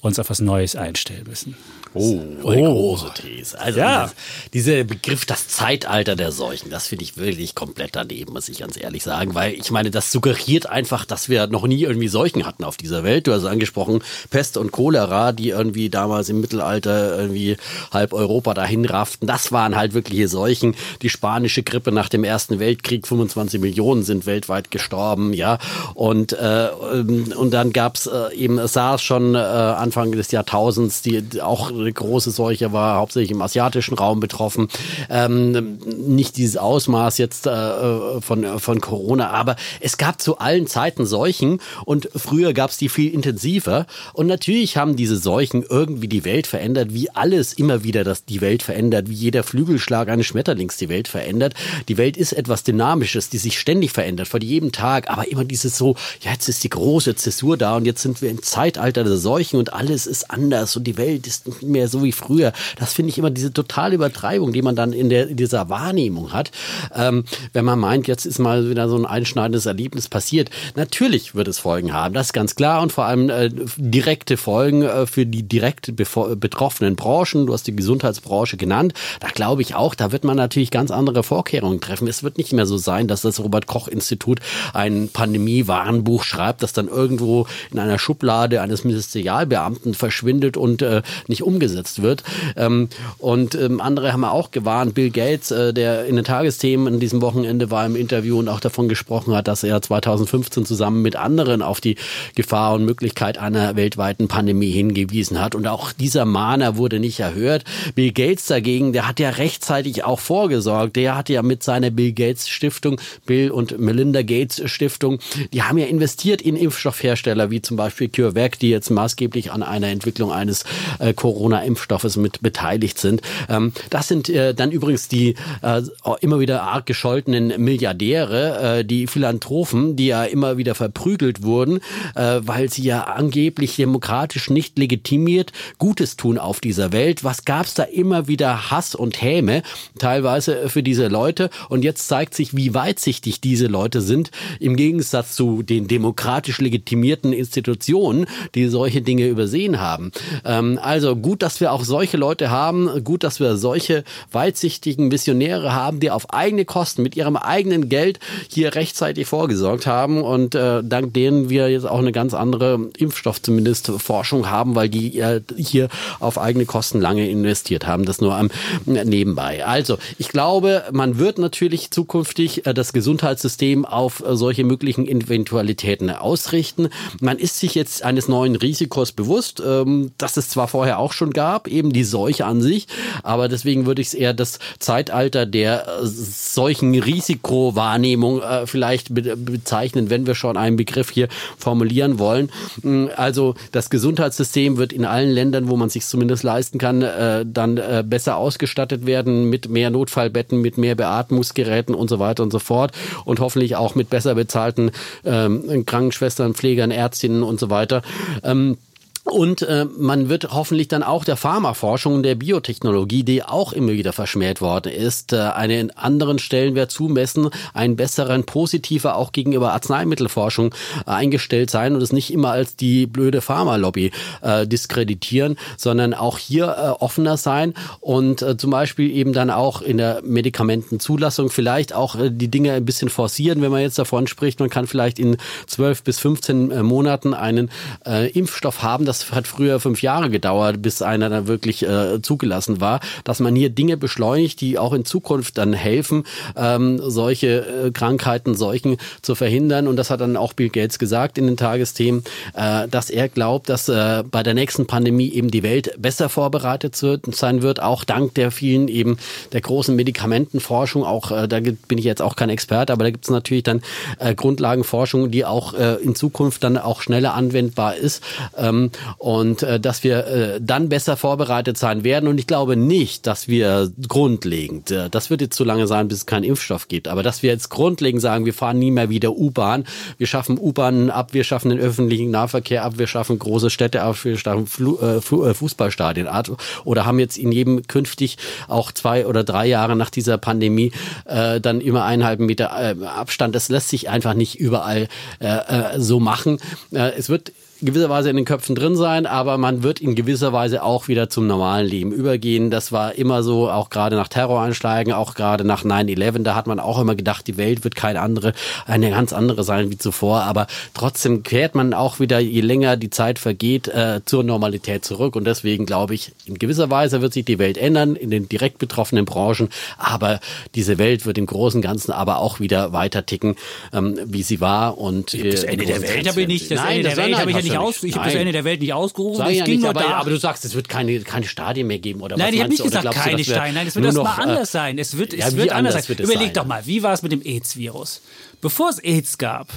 uns auf was Neues einstellen müssen. Oh, eine oh. große These. Also ja. dieser Begriff, das Zeitalter der Seuchen, das finde ich wirklich komplett daneben, muss ich ganz ehrlich sagen, weil ich meine, das suggeriert einfach, dass wir noch nie irgendwie Seuchen hatten auf dieser Welt. Du hast angesprochen, Pest und Cholera, die irgendwie damals im Mittelalter irgendwie halb Europa dahin rafften. Das waren halt wirkliche Seuchen. Die spanische Grippe nach dem Ersten Weltkrieg, 25 Millionen sind weltweit gestorben, ja. Und, äh, und dann gab's äh, eben SARS schon äh, Anfang des Jahrtausends, die auch eine große Seuche war, hauptsächlich im asiatischen Raum betroffen. Ähm, nicht dieses Ausmaß jetzt äh, von, von Corona, aber es gab zu allen Zeiten Seuchen und früher gab es die viel intensiver. Und natürlich haben diese Seuchen irgendwie die Welt verändert, wie alles immer wieder das die Welt verändert, wie jeder Flügelschlag eines Schmetterlings die Welt verändert. Die Welt ist etwas Dynamisches, die sich ständig verändert, von jedem Tag, aber immer dieses so, ja, jetzt ist die große Zäsur da und jetzt sind wir im Zeitalter der Seuchen und alles ist anders und die Welt ist mehr so wie früher. Das finde ich immer diese totale Übertreibung, die man dann in, der, in dieser Wahrnehmung hat. Ähm, wenn man meint, jetzt ist mal wieder so ein einschneidendes Erlebnis passiert. Natürlich wird es Folgen haben, das ist ganz klar und vor allem äh, direkte Folgen äh, für die direkt betroffenen Branchen. Du hast die Gesundheitsbranche genannt. Da glaube ich auch, da wird man natürlich ganz andere Vorkehrungen treffen. Es wird nicht mehr so sein, dass das Robert Koch Institut ein Pandemie-Warnbuch schreibt, das dann irgendwo in einer Schublade eines Ministerialbeamten verschwindet und äh, nicht umgesetzt wird. Ähm, und ähm, andere haben auch gewarnt. Bill Gates, äh, der in den Tagesthemen in diesem Wochenende war im Interview und auch davon gesprochen hat, dass er 2015 zusammen mit anderen auf die Gefahr und Möglichkeit einer weltweiten Pandemie hingewiesen hat. Und auch dieser Mahner wurde nicht erhört. Bill Gates dagegen, der hat ja rechtzeitig auch vorgesorgt. Der hat ja mit seiner Bill Gates Stiftung, Bill und Melinda Gates Stiftung, die haben ja investiert in Impfstoffhersteller wie zum Beispiel CureVac, die jetzt maßgeblich an einer Entwicklung eines äh, Corona-Impfstoffes mit beteiligt sind. Ähm, das sind äh, dann übrigens die äh, immer wieder arg gescholtenen Milliardäre, äh, die Philanthropen, die ja immer wieder verprügelt wurden, weil sie ja angeblich demokratisch nicht legitimiert Gutes tun auf dieser Welt. Was gab's da immer wieder Hass und Häme, teilweise für diese Leute. Und jetzt zeigt sich, wie weitsichtig diese Leute sind, im Gegensatz zu den demokratisch legitimierten Institutionen, die solche Dinge übersehen haben. Ähm, also gut, dass wir auch solche Leute haben, gut, dass wir solche weitsichtigen Visionäre haben, die auf eigene Kosten mit ihrem eigenen Geld hier rechtzeitig vorgesorgt haben und äh, dank denen wir jetzt auch eine ganz andere Impfstoff zumindest Forschung haben, weil die äh, hier auf eigene Kosten lange investiert haben. Das nur am nebenbei. Also ich glaube, man wird natürlich zukünftig äh, das Gesundheitssystem auf äh, solche möglichen Eventualitäten ausrichten. Man ist sich jetzt eines neuen Risikos bewusst, ähm, das es zwar vorher auch schon gab, eben die Seuche an sich, aber deswegen würde ich es eher das Zeitalter der äh, solchen Risikowahrnehmung vielleicht bezeichnen, wenn wir schon einen Begriff hier formulieren wollen. Mm, also das Gesundheitssystem wird in allen Ländern, wo man sich zumindest leisten kann, dann besser ausgestattet werden mit mehr Notfallbetten, mit mehr Beatmungsgeräten und so weiter und so fort und hoffentlich auch mit besser bezahlten ähm, Krankenschwestern, Pflegern, Ärztinnen und so weiter. Ähm, und äh, man wird hoffentlich dann auch der Pharmaforschung und der Biotechnologie, die auch immer wieder verschmäht worden ist, äh, einen anderen Stellenwert zumessen, einen besseren, positiver auch gegenüber Arzneimittelforschung äh, eingestellt sein und es nicht immer als die blöde Pharmalobby äh, diskreditieren, sondern auch hier äh, offener sein und äh, zum Beispiel eben dann auch in der Medikamentenzulassung vielleicht auch äh, die Dinge ein bisschen forcieren, wenn man jetzt davon spricht, man kann vielleicht in zwölf bis 15 äh, Monaten einen äh, Impfstoff haben, das hat früher fünf Jahre gedauert, bis einer dann wirklich äh, zugelassen war, dass man hier Dinge beschleunigt, die auch in Zukunft dann helfen, ähm, solche äh, Krankheiten, Seuchen zu verhindern. Und das hat dann auch Bill Gates gesagt in den Tagesthemen, äh, dass er glaubt, dass äh, bei der nächsten Pandemie eben die Welt besser vorbereitet sein wird, auch dank der vielen eben der großen Medikamentenforschung. Auch äh, da bin ich jetzt auch kein Experte, aber da gibt es natürlich dann äh, Grundlagenforschung, die auch äh, in Zukunft dann auch schneller anwendbar ist. Ähm, und äh, dass wir äh, dann besser vorbereitet sein werden. Und ich glaube nicht, dass wir grundlegend, äh, das wird jetzt zu lange sein, bis es keinen Impfstoff gibt, aber dass wir jetzt grundlegend sagen, wir fahren nie mehr wieder U-Bahn, wir schaffen U-Bahnen ab, wir schaffen den öffentlichen Nahverkehr ab, wir schaffen große Städte ab, wir schaffen Flu äh, äh Fußballstadien ab oder haben jetzt in jedem künftig auch zwei oder drei Jahre nach dieser Pandemie äh, dann immer eineinhalb Meter äh, Abstand. Das lässt sich einfach nicht überall äh, äh, so machen. Äh, es wird gewisser Weise in den Köpfen drin sein, aber man wird in gewisser Weise auch wieder zum normalen Leben übergehen. Das war immer so, auch gerade nach Terroranschlägen, auch gerade nach 9-11, da hat man auch immer gedacht, die Welt wird keine andere, eine ganz andere sein wie zuvor, aber trotzdem kehrt man auch wieder, je länger die Zeit vergeht, äh, zur Normalität zurück. Und deswegen glaube ich, in gewisser Weise wird sich die Welt ändern in den direkt betroffenen Branchen, aber diese Welt wird im Großen und Ganzen aber auch wieder weiter ticken, ähm, wie sie war. Und äh, das Ende der Welt? Habe ich nicht, das Nein, Ende der Welt habe ich ja nicht nicht aus, ich habe das Ende der Welt nicht ausgerufen. Sag ja nicht, aber, aber, du sagst, es wird keine, keine Stadien mehr geben oder Nein, was ich habe nicht gesagt, keine Stadien. Nein, es wird erstmal äh, anders sein. Es wird, ja, es wird anders, anders sein. Wird Überleg sein? doch mal, wie war es mit dem AIDS-Virus? Bevor es AIDS gab,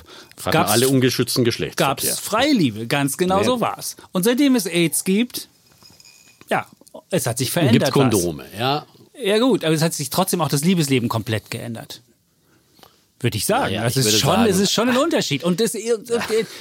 gab alle ungeschützten Geschlechts. Gab es Freiliebe, ganz genau ja. so war es. Und seitdem es AIDS gibt, ja, es hat sich verändert. Gibt Kondome, was. ja. Ja gut, aber es hat sich trotzdem auch das Liebesleben komplett geändert. Würde ich sagen. Ja, ja, das ich ist würde schon, sagen- es ist schon ein Unterschied. Und das, und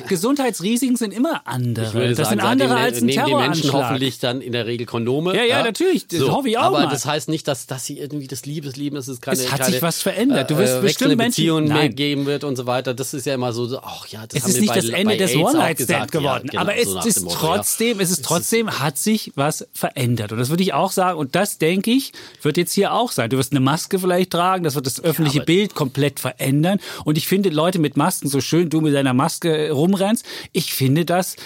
Gesundheitsrisiken sind immer andere. Ich würde das sagen, sind andere als ein nehmen die Menschen hoffentlich dann in der Regel Kondome. Ja, ja, natürlich, das hoffe ich auch Aber mal. das heißt nicht, dass, dass sie irgendwie das Liebeslieben, das ist keine, Es hat keine, sich was verändert. Du wirst äh, bestimmt Beziehungen mehr geben wird und so weiter. Das ist ja immer so, so ach ja, das Es haben ist wir nicht bei, das Ende des One-Night-Stand geworden. Ja, genau, aber es so nach ist Motto, trotzdem, es ist trotzdem, hat sich was verändert. Und das würde ich auch sagen. Und das, denke ich, wird jetzt hier auch sein. Du wirst eine Maske vielleicht tragen, das wird das öffentliche Bild komplett verändern. Und ich finde Leute mit Masken so schön, du mit deiner Maske rumrennst. Ich finde das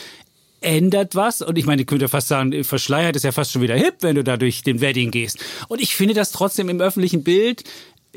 ändert was. Und ich meine, ich könnte fast sagen, verschleiert ist ja fast schon wieder hip, wenn du da durch den Wedding gehst. Und ich finde das trotzdem im öffentlichen Bild.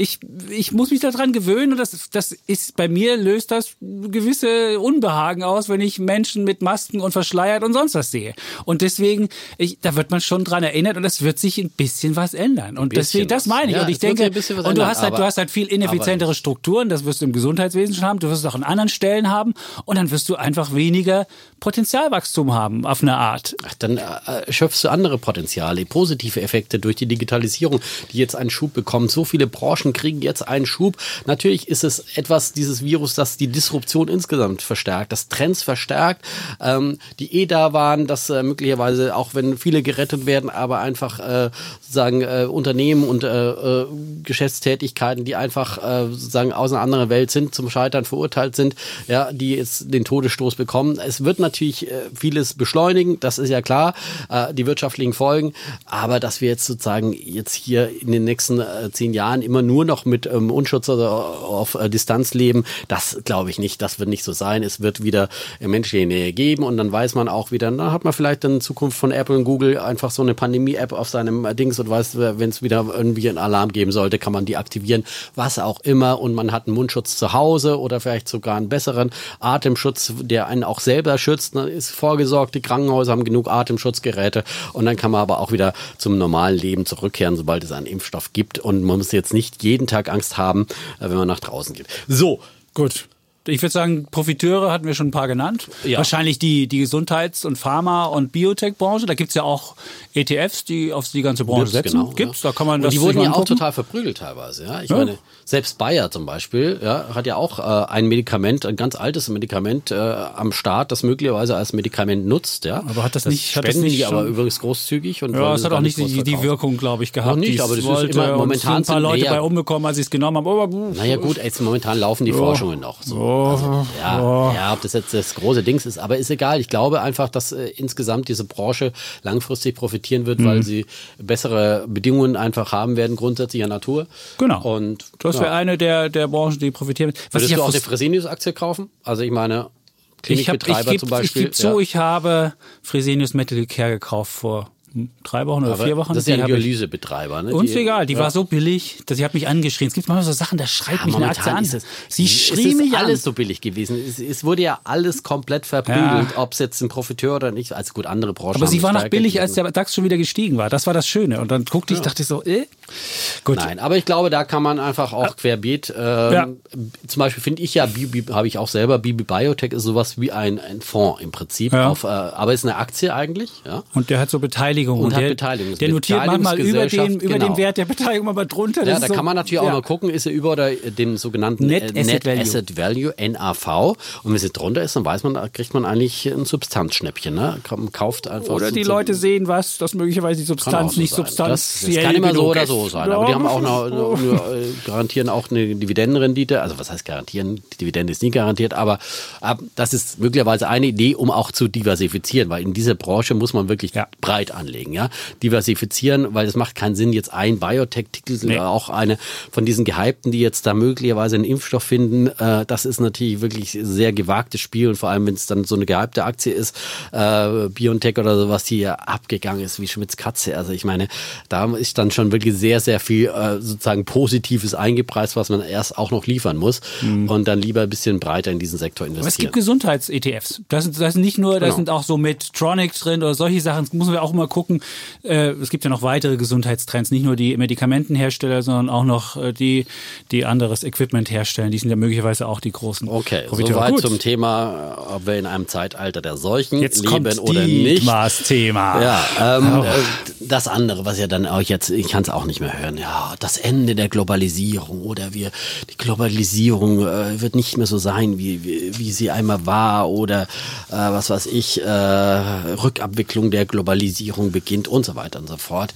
Ich, ich muss mich daran gewöhnen und das, das ist bei mir löst das gewisse Unbehagen aus, wenn ich Menschen mit Masken und verschleiert und sonst was sehe. Und deswegen, ich, da wird man schon dran erinnert und es wird sich ein bisschen was ändern. Und deswegen, das meine ich. Ja, und ich denke, und du ändern, hast halt, du hast halt viel ineffizientere Strukturen, das wirst du im Gesundheitswesen schon haben, du wirst es auch an anderen Stellen haben und dann wirst du einfach weniger Potenzialwachstum haben auf eine Art. Ach, dann äh, schöpfst du andere Potenziale, positive Effekte durch die Digitalisierung, die jetzt einen Schub bekommt. So viele Branchen kriegen jetzt einen Schub. Natürlich ist es etwas, dieses Virus, das die Disruption insgesamt verstärkt, das Trends verstärkt, ähm, die eh da waren, dass äh, möglicherweise, auch wenn viele gerettet werden, aber einfach äh, sozusagen äh, Unternehmen und äh, äh, Geschäftstätigkeiten, die einfach äh, sozusagen aus einer anderen Welt sind, zum Scheitern verurteilt sind, ja, die jetzt den Todesstoß bekommen. Es wird natürlich äh, vieles beschleunigen, das ist ja klar, äh, die wirtschaftlichen Folgen, aber dass wir jetzt sozusagen jetzt hier in den nächsten äh, zehn Jahren immer nur noch mit ähm, Mundschutz oder auf äh, Distanz leben, das glaube ich nicht, das wird nicht so sein. Es wird wieder äh, menschliche Nähe geben und dann weiß man auch wieder, dann hat man vielleicht in Zukunft von Apple und Google einfach so eine Pandemie-App auf seinem äh, Dings und weiß, wenn es wieder irgendwie einen Alarm geben sollte, kann man die aktivieren, was auch immer. Und man hat einen Mundschutz zu Hause oder vielleicht sogar einen besseren Atemschutz, der einen auch selber schützt, ne, ist vorgesorgt, die Krankenhäuser haben genug Atemschutzgeräte und dann kann man aber auch wieder zum normalen Leben zurückkehren, sobald es einen Impfstoff gibt. Und man muss jetzt nicht jeden Tag Angst haben, äh, wenn man nach draußen geht. So, Gut. Ich würde sagen, Profiteure hatten wir schon ein paar genannt. Ja. Wahrscheinlich die, die Gesundheits- und Pharma- und Biotech-Branche. Da gibt's ja auch ETFs, die auf die ganze Branche Gibt's, setzen. genau, Gibt's, ja. da kann man Und das die wurden ja auch total verprügelt teilweise. Ja? Ich Ja. meine, selbst Bayer zum Beispiel ja, hat ja auch äh, ein Medikament, ein ganz altes Medikament äh, am Start, das möglicherweise als Medikament nutzt. Ja? Aber hat das nicht- hat das spenden nicht die aber übrigens großzügig. Und Ja, es hat auch nicht die, die. Wirkung, glaube ich, gehabt. Noch nicht, es aber das ist immer- momentan es sind ein paar Leute bei umgekommen, als sie es genommen haben. Aber, Naja gut, jetzt momentan laufen die Forschungen noch. So. Also, ja, ja, ob das jetzt das große Dings ist, aber ist egal. Ich glaube einfach, dass äh, insgesamt diese Branche langfristig profitieren wird, Mhm. weil sie bessere Bedingungen einfach haben werden, grundsätzlicher Natur. Genau. Und das ja. wäre eine der, der Branchen, die profitieren. Was Würdest ich du auch eine Fresenius-Aktie kaufen? Also ich meine, ich hab, Klinikbetreiber ich geb, zum Beispiel. Ich gebe zu, ja. ich habe Fresenius Metal Care gekauft vor drei Wochen oder Aber vier Wochen. Das ist ja Die ein Dialysebetreiber. Ne? Uns Die- egal, die ja. war so billig, dass sie hat mich angeschrien. Es gibt manchmal so Sachen, da schreit Ja, mich eine Aktie an. es, sie schrie ist mich alles an. so billig gewesen. Es, es wurde ja alles komplett verprügelt, ob es jetzt ein Profiteur oder nicht. Also gut, andere Branchen Aber sie war noch billig, als gelitten. der DAX schon wieder gestiegen war. Das war das Schöne. Und dann guckte ich, dachte ich so, äh, gut. Nein, aber ich glaube, da kann man einfach auch querbeet. Ähm, Ja. Zum Beispiel finde ich ja, habe ich auch selber, Bibi Biotech ist sowas wie ein, ein Fonds im Prinzip. Ja. Auf, äh, aber ist eine Aktie eigentlich. Ja. Und der hat so Beteiligung. Und hat der, Beteiligung. Der notiert manchmal über den, über den genau. Wert der Beteiligung, manchmal drunter. Ja, da ist so, kann man natürlich auch ja. mal gucken, ist er über oder dem sogenannten Net äh, Asset Value. Asset Value, NAV. Und wenn es drunter ist, dann weiß man, da kriegt man eigentlich ein Substanzschnäppchen. Ne? Man kauft einfach Oder die so- Leute sehen was, dass möglicherweise die Substanz so nicht sein. substanziell Das, das kann immer so oder ist. So sein. Aber die haben auch noch, das ist noch, so. nur, äh, garantieren auch eine Dividendenrendite. Also was heißt garantieren? Die Dividende ist nie garantiert, aber äh, das ist möglicherweise eine Idee, um auch zu diversifizieren, weil in dieser Branche muss man wirklich Ja. breit anlegen. Ja? Diversifizieren, weil es macht keinen Sinn, jetzt ein Biotech-Titel Nee. oder auch eine von diesen Gehypten, die jetzt da möglicherweise einen Impfstoff finden. Äh, das ist natürlich wirklich sehr gewagtes Spiel und vor allem, wenn es dann so eine gehypte Aktie ist, BioNTech oder sowas, die ja abgegangen ist wie Schmitz Katze. Also ich meine, da ist dann schon wirklich sehr, sehr viel äh, sozusagen Positives eingepreist, was man erst auch noch liefern muss und dann lieber ein bisschen breiter in diesen Sektor Mhm. Aber es investieren. gibt Gesundheits-ETFs. Das, sind- das sind nicht nur, das Genau. sind auch so mit Tronics drin oder solche Sachen. Das müssen wir auch mal gucken. äh, es gibt ja noch weitere Gesundheitstrends, nicht nur die Medikamentenhersteller, sondern auch noch äh, die, die anderes Equipment herstellen. Die sind ja möglicherweise auch die großen. Okay, soweit zum Thema, ob wir in einem Zeitalter der Seuchen jetzt leben oder nicht. Thema. Ja, ähm, oh. das andere, was ja dann auch jetzt, ich kann es auch nicht mehr hören. Ja, das Ende der Globalisierung oder wir, die Globalisierung äh, wird nicht mehr so sein, wie, wie, wie sie einmal war oder äh, was weiß ich, äh, Rückabwicklung der Globalisierung beginnt und so weiter und so fort.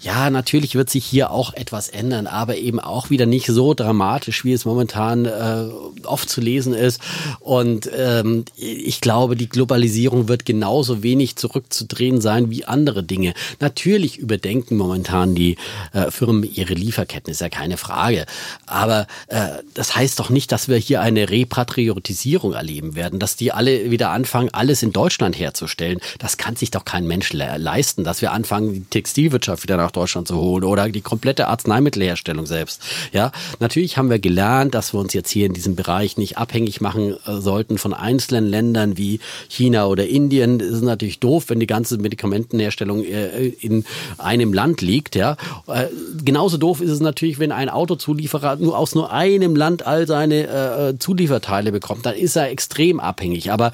Ja, natürlich wird sich hier auch etwas ändern, aber eben auch wieder nicht so dramatisch, wie es momentan äh, oft zu lesen ist. Und ähm, ich glaube, die Globalisierung wird genauso wenig zurückzudrehen sein wie andere Dinge. Natürlich überdenken momentan die äh, Firmen ihre Lieferketten, ist ja keine Frage. Aber äh, das heißt doch nicht, dass wir hier eine Repatriotisierung erleben werden, dass die alle wieder anfangen, alles in Deutschland herzustellen. Das kann sich doch kein Mensch le leisten, dass wir anfangen, die Textilwirtschaft wieder nach Deutschland zu holen oder die komplette Arzneimittelherstellung selbst. Ja, natürlich haben wir gelernt, dass wir uns jetzt hier in diesem Bereich nicht abhängig machen äh, sollten von einzelnen Ländern wie China oder Indien. Das ist natürlich doof, wenn die ganze Medikamentenherstellung äh, in einem Land liegt. Ja, äh, genauso doof ist es natürlich, wenn ein Autozulieferer nur aus nur einem Land all seine Zulieferteile bekommt. Dann ist er extrem abhängig. Aber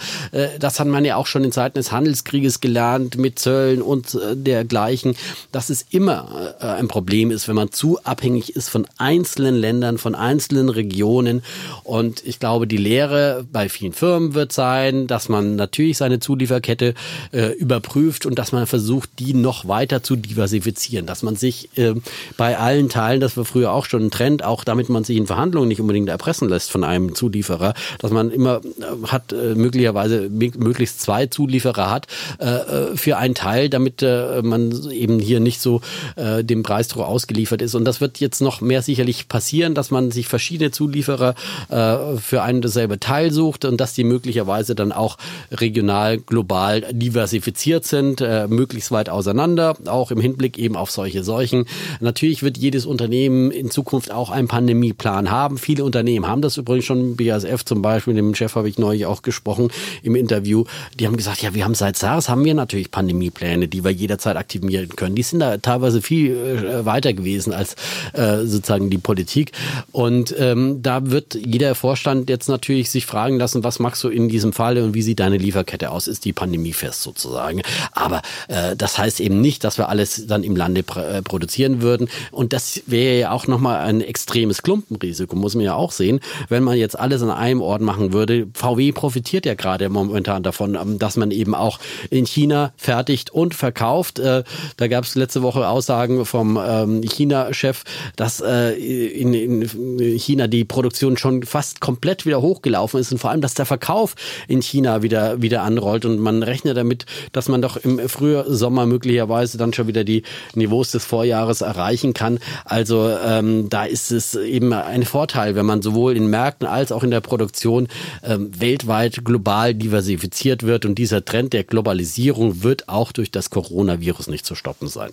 das hat man ja auch schon in Zeiten des Handelskrieges gelernt mit Zöllen und dergleichen. Das ist immer immer äh, ein Problem ist, wenn man zu abhängig ist von einzelnen Ländern, von einzelnen Regionen. Und ich glaube, die Lehre bei vielen Firmen wird sein, dass man natürlich seine Zulieferkette äh, überprüft und dass man versucht, die noch weiter zu diversifizieren, dass man sich äh, bei allen Teilen, das war früher auch schon ein Trend, auch damit man sich in Verhandlungen nicht unbedingt erpressen lässt von einem Zulieferer, dass man immer äh, hat äh, möglicherweise möglichst zwei Zulieferer hat äh, für einen Teil, damit man eben hier nicht so äh, dem Preisdruck ausgeliefert ist. Und das wird jetzt noch mehr sicherlich passieren, dass man sich verschiedene Zulieferer äh, für einen dasselbe Teil sucht und dass die möglicherweise dann auch regional, global diversifiziert sind, äh, möglichst weit auseinander, auch im Hinblick eben auf solche Seuchen. Natürlich wird jedes Unternehmen in Zukunft auch einen Pandemieplan haben. Viele Unternehmen haben das übrigens schon, BASF zum Beispiel, dem Chef habe ich neulich auch gesprochen im Interview. Die haben gesagt, ja, wir haben seit SARS haben wir natürlich Pandemiepläne, die wir jederzeit aktivieren können. Die sind da teilweise teilweise viel äh, weiter gewesen als äh, sozusagen die Politik. Und ähm, da wird jeder Vorstand jetzt natürlich sich fragen lassen, was machst du in diesem Fall und wie sieht deine Lieferkette aus? Ist die Pandemie fest sozusagen? Aber äh, das heißt eben nicht, dass wir alles dann im Lande pr produzieren würden. Und das wäre ja auch nochmal ein extremes Klumpenrisiko, muss man ja auch sehen. Wenn man jetzt alles an einem Ort machen würde, VW profitiert ja gerade momentan davon, ähm, dass man eben auch in China fertigt und verkauft. Da gab es letzte Woche aus Aussagen vom ähm, China-Chef, dass äh, in, in China die Produktion schon fast komplett wieder hochgelaufen ist und vor allem, dass der Verkauf in China wieder, wieder anrollt und man rechnet damit, dass man doch im Frühsommer möglicherweise dann schon wieder die Niveaus des Vorjahres erreichen kann. Also ähm, da ist es eben ein Vorteil, wenn man sowohl in Märkten als auch in der Produktion ähm, weltweit global diversifiziert wird und dieser Trend der Globalisierung wird auch durch das Coronavirus nicht zu stoppen sein.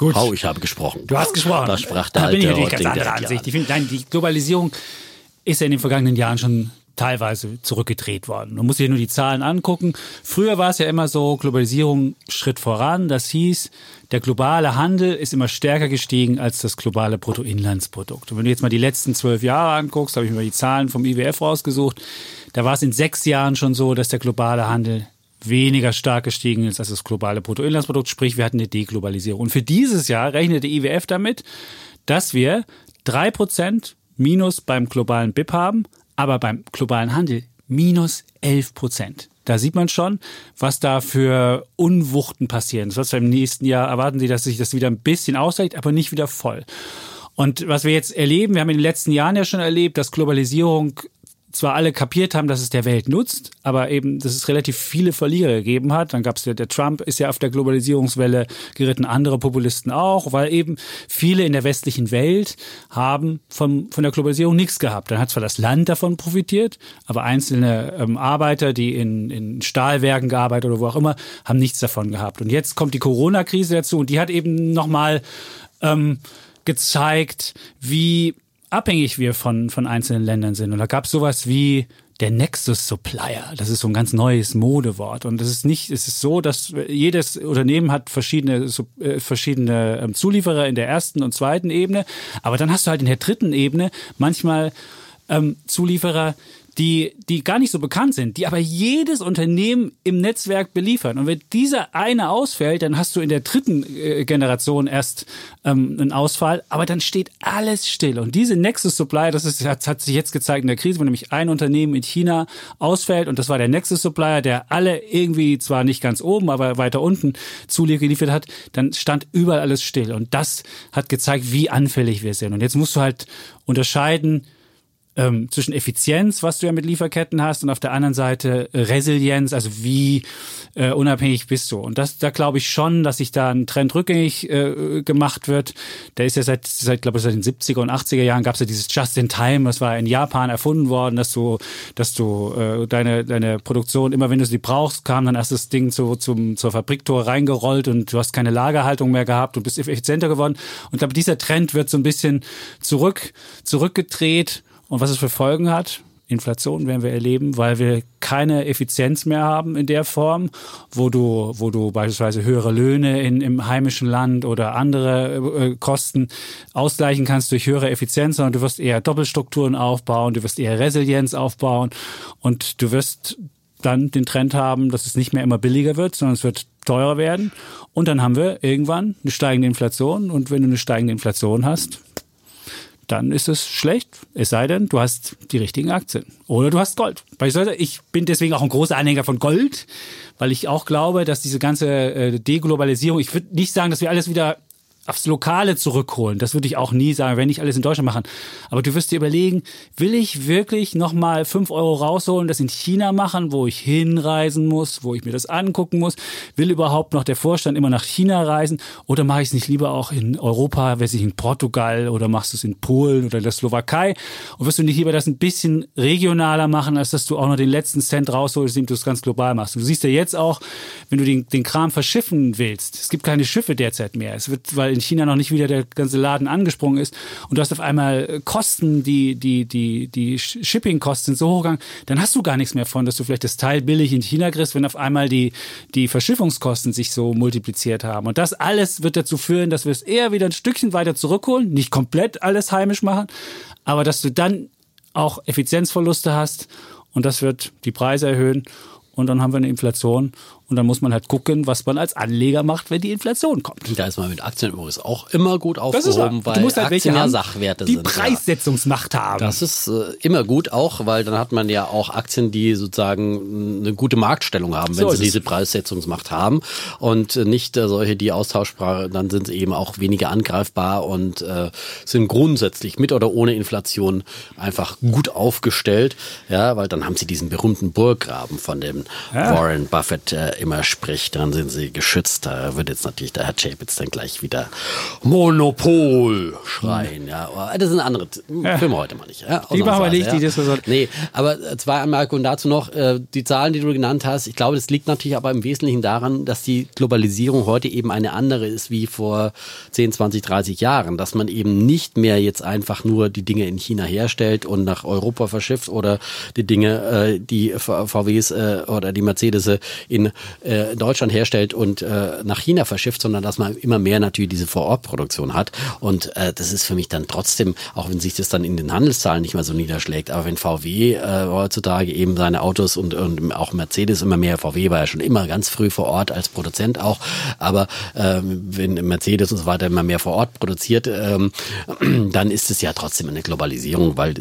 Gut. Oh, ich habe gesprochen. Du hast gesprochen. Da sprach der da bin ich natürlich ganz anderer Ansicht. Ich finde, nein, die Globalisierung ist ja in den vergangenen Jahren schon teilweise zurückgedreht worden. Man muss sich nur die Zahlen angucken. Früher war es ja immer so, Globalisierung Schritt voran. Das hieß, der globale Handel ist immer stärker gestiegen als das globale Bruttoinlandsprodukt. Und wenn du jetzt mal die letzten zwölf Jahre anguckst, habe ich mir mal die Zahlen vom IWF rausgesucht, da war es in sechs Jahren schon so, dass der globale Handel weniger stark gestiegen ist als das globale Bruttoinlandsprodukt, sprich wir hatten eine Deglobalisierung. Und für dieses Jahr rechnet der IWF damit, dass wir drei Prozent Minus beim globalen BIP haben, aber beim globalen Handel minus elf Prozent. Da sieht man schon, was da für Unwuchten passieren. Das heißt, im nächsten Jahr erwarten Sie, dass sich das wieder ein bisschen ausgleicht, aber nicht wieder voll. Und was wir jetzt erleben, wir haben in den letzten Jahren ja schon erlebt, dass Globalisierung zwar alle kapiert haben, dass es der Welt nutzt, aber eben, dass es relativ viele Verlierer gegeben hat. Dann gab es ja, der Trump ist ja auf der Globalisierungswelle geritten, andere Populisten auch, weil eben viele in der westlichen Welt haben von, von der Globalisierung nichts gehabt. Dann hat zwar das Land davon profitiert, aber einzelne ähm, Arbeiter, die in, in Stahlwerken gearbeitet oder wo auch immer, haben nichts davon gehabt. Und jetzt kommt die Corona-Krise dazu und die hat eben nochmal ähm, gezeigt, wie abhängig wir von, von einzelnen Ländern sind. Und da gab es sowas wie der Nexus Supplier. Das ist so ein ganz neues Modewort. Und es ist nicht, es ist so, dass jedes Unternehmen hat verschiedene, äh, verschiedene ähm, Zulieferer in der ersten und zweiten Ebene. Aber dann hast du halt in der dritten Ebene manchmal ähm, Zulieferer, die, die gar nicht so bekannt sind, die aber jedes Unternehmen im Netzwerk beliefern. Und wenn dieser eine ausfällt, dann hast du in der dritten äh, Generation erst ähm, einen Ausfall, aber dann steht alles still. Und diese Nexus Supplier, das ist, hat, hat sich jetzt gezeigt in der Krise, wo nämlich ein Unternehmen in China ausfällt und das war der Nexus Supplier, der alle irgendwie zwar nicht ganz oben, aber weiter unten zugeliefert hat, dann stand überall alles still. Und das hat gezeigt, wie anfällig wir sind. Und jetzt musst du halt unterscheiden, ähm, zwischen Effizienz, was du ja mit Lieferketten hast, und auf der anderen Seite Resilienz, also wie äh, unabhängig bist du. Und das, da glaube ich schon, dass sich da ein Trend rückgängig äh, gemacht wird. Der ist ja seit, seit glaube ich, seit den 70er und 80er Jahren gab es ja dieses Just in Time, das war in Japan erfunden worden, dass du, dass du äh, deine, deine Produktion, immer wenn du sie brauchst, kam dann erst das Ding zu, zum, zur Fabriktor reingerollt und du hast keine Lagerhaltung mehr gehabt und bist effizienter geworden. Und ich glaube, dieser Trend wird so ein bisschen zurück, zurückgedreht und was es für Folgen hat, Inflation werden wir erleben, weil wir keine Effizienz mehr haben in der Form, wo du, wo du beispielsweise höhere Löhne in, im heimischen Land oder andere äh, Kosten ausgleichen kannst durch höhere Effizienz, sondern du wirst eher Doppelstrukturen aufbauen, du wirst eher Resilienz aufbauen und du wirst dann den Trend haben, dass es nicht mehr immer billiger wird, sondern es wird teurer werden. Und dann haben wir irgendwann eine steigende Inflation. Und wenn du eine steigende Inflation hast, dann ist es schlecht. Es sei denn, du hast die richtigen Aktien. Oder du hast Gold. Ich bin deswegen auch ein großer Anhänger von Gold, weil ich auch glaube, dass diese ganze äh, Deglobalisierung, ich würde nicht sagen, dass wir alles wieder aufs Lokale zurückholen. Das würde ich auch nie sagen, wenn nicht alles in Deutschland machen. Aber du wirst dir überlegen, will ich wirklich nochmal fünf Euro rausholen, das in China machen, wo ich hinreisen muss, wo ich mir das angucken muss? Will überhaupt noch der Vorstand immer nach China reisen? Oder mache ich es nicht lieber auch in Europa, weiß ich, in Portugal oder machst du es in Polen oder der Slowakei? Und wirst du nicht lieber das ein bisschen regionaler machen, als dass du auch noch den letzten Cent rausholst, indem du es ganz global machst? Du siehst ja jetzt auch, wenn du den, den Kram verschiffen willst, es gibt keine Schiffe derzeit mehr. Es wird, weil in China noch nicht wieder der ganze Laden angesprungen ist und du hast auf einmal Kosten, die, die, die, die Shipping-Kosten sind so hochgegangen, dann hast du gar nichts mehr von, dass du vielleicht das Teil billig in China kriegst, wenn auf einmal die, die Verschiffungskosten sich so multipliziert haben. Und das alles wird dazu führen, dass wir es eher wieder ein Stückchen weiter zurückholen, nicht komplett alles heimisch machen, aber dass du dann auch Effizienzverluste hast und das wird die Preise erhöhen und dann haben wir eine Inflation und dann muss man halt gucken, was man als Anleger macht, wenn die Inflation kommt. Da ist man mit Aktien übrigens auch immer gut aufgehoben, weil du musst halt Aktien ja Sachwerte die sind. Die Preissetzungsmacht ja. haben. Das ist äh, immer gut auch, weil dann hat man ja auch Aktien, die sozusagen eine gute Marktstellung haben, wenn so sie diese Preissetzungsmacht haben und äh, nicht äh, solche, die austauschbar, dann sind sie eben auch weniger angreifbar und äh, sind grundsätzlich mit oder ohne Inflation einfach gut aufgestellt, ja, weil dann haben sie diesen berühmten Burggraben von dem ja. Warren Buffett äh, immer spricht, dann sind sie geschützt. Da wird jetzt natürlich der Herr Chapitz dann gleich wieder Monopol schreien. Ja, aber das sind andere ja. Filme heute mal nicht. Ja, die machen wir nicht, ja. die Diskussion. Nee, aber zwei Anmerkungen dazu noch. Äh, die Zahlen, die du genannt hast, ich glaube, das liegt natürlich aber im Wesentlichen daran, dass die Globalisierung heute eben eine andere ist wie vor 10, 20, 30 Jahren. Dass man eben nicht mehr jetzt einfach nur die Dinge in China herstellt und nach Europa verschifft oder die Dinge, äh, die VWs äh, oder die Mercedes in äh, Deutschland herstellt und äh, nach China verschifft, sondern dass man immer mehr natürlich diese Vorortproduktion hat. Und äh, das ist für mich dann trotzdem, auch wenn sich das dann in den Handelszahlen nicht mehr so niederschlägt, aber wenn VW äh, heutzutage eben seine Autos und, und auch Mercedes immer mehr, VW war ja schon immer ganz früh vor Ort als Produzent auch, aber ähm, wenn Mercedes und so weiter immer mehr vor Ort produziert, ähm, dann ist es ja trotzdem eine Globalisierung, weil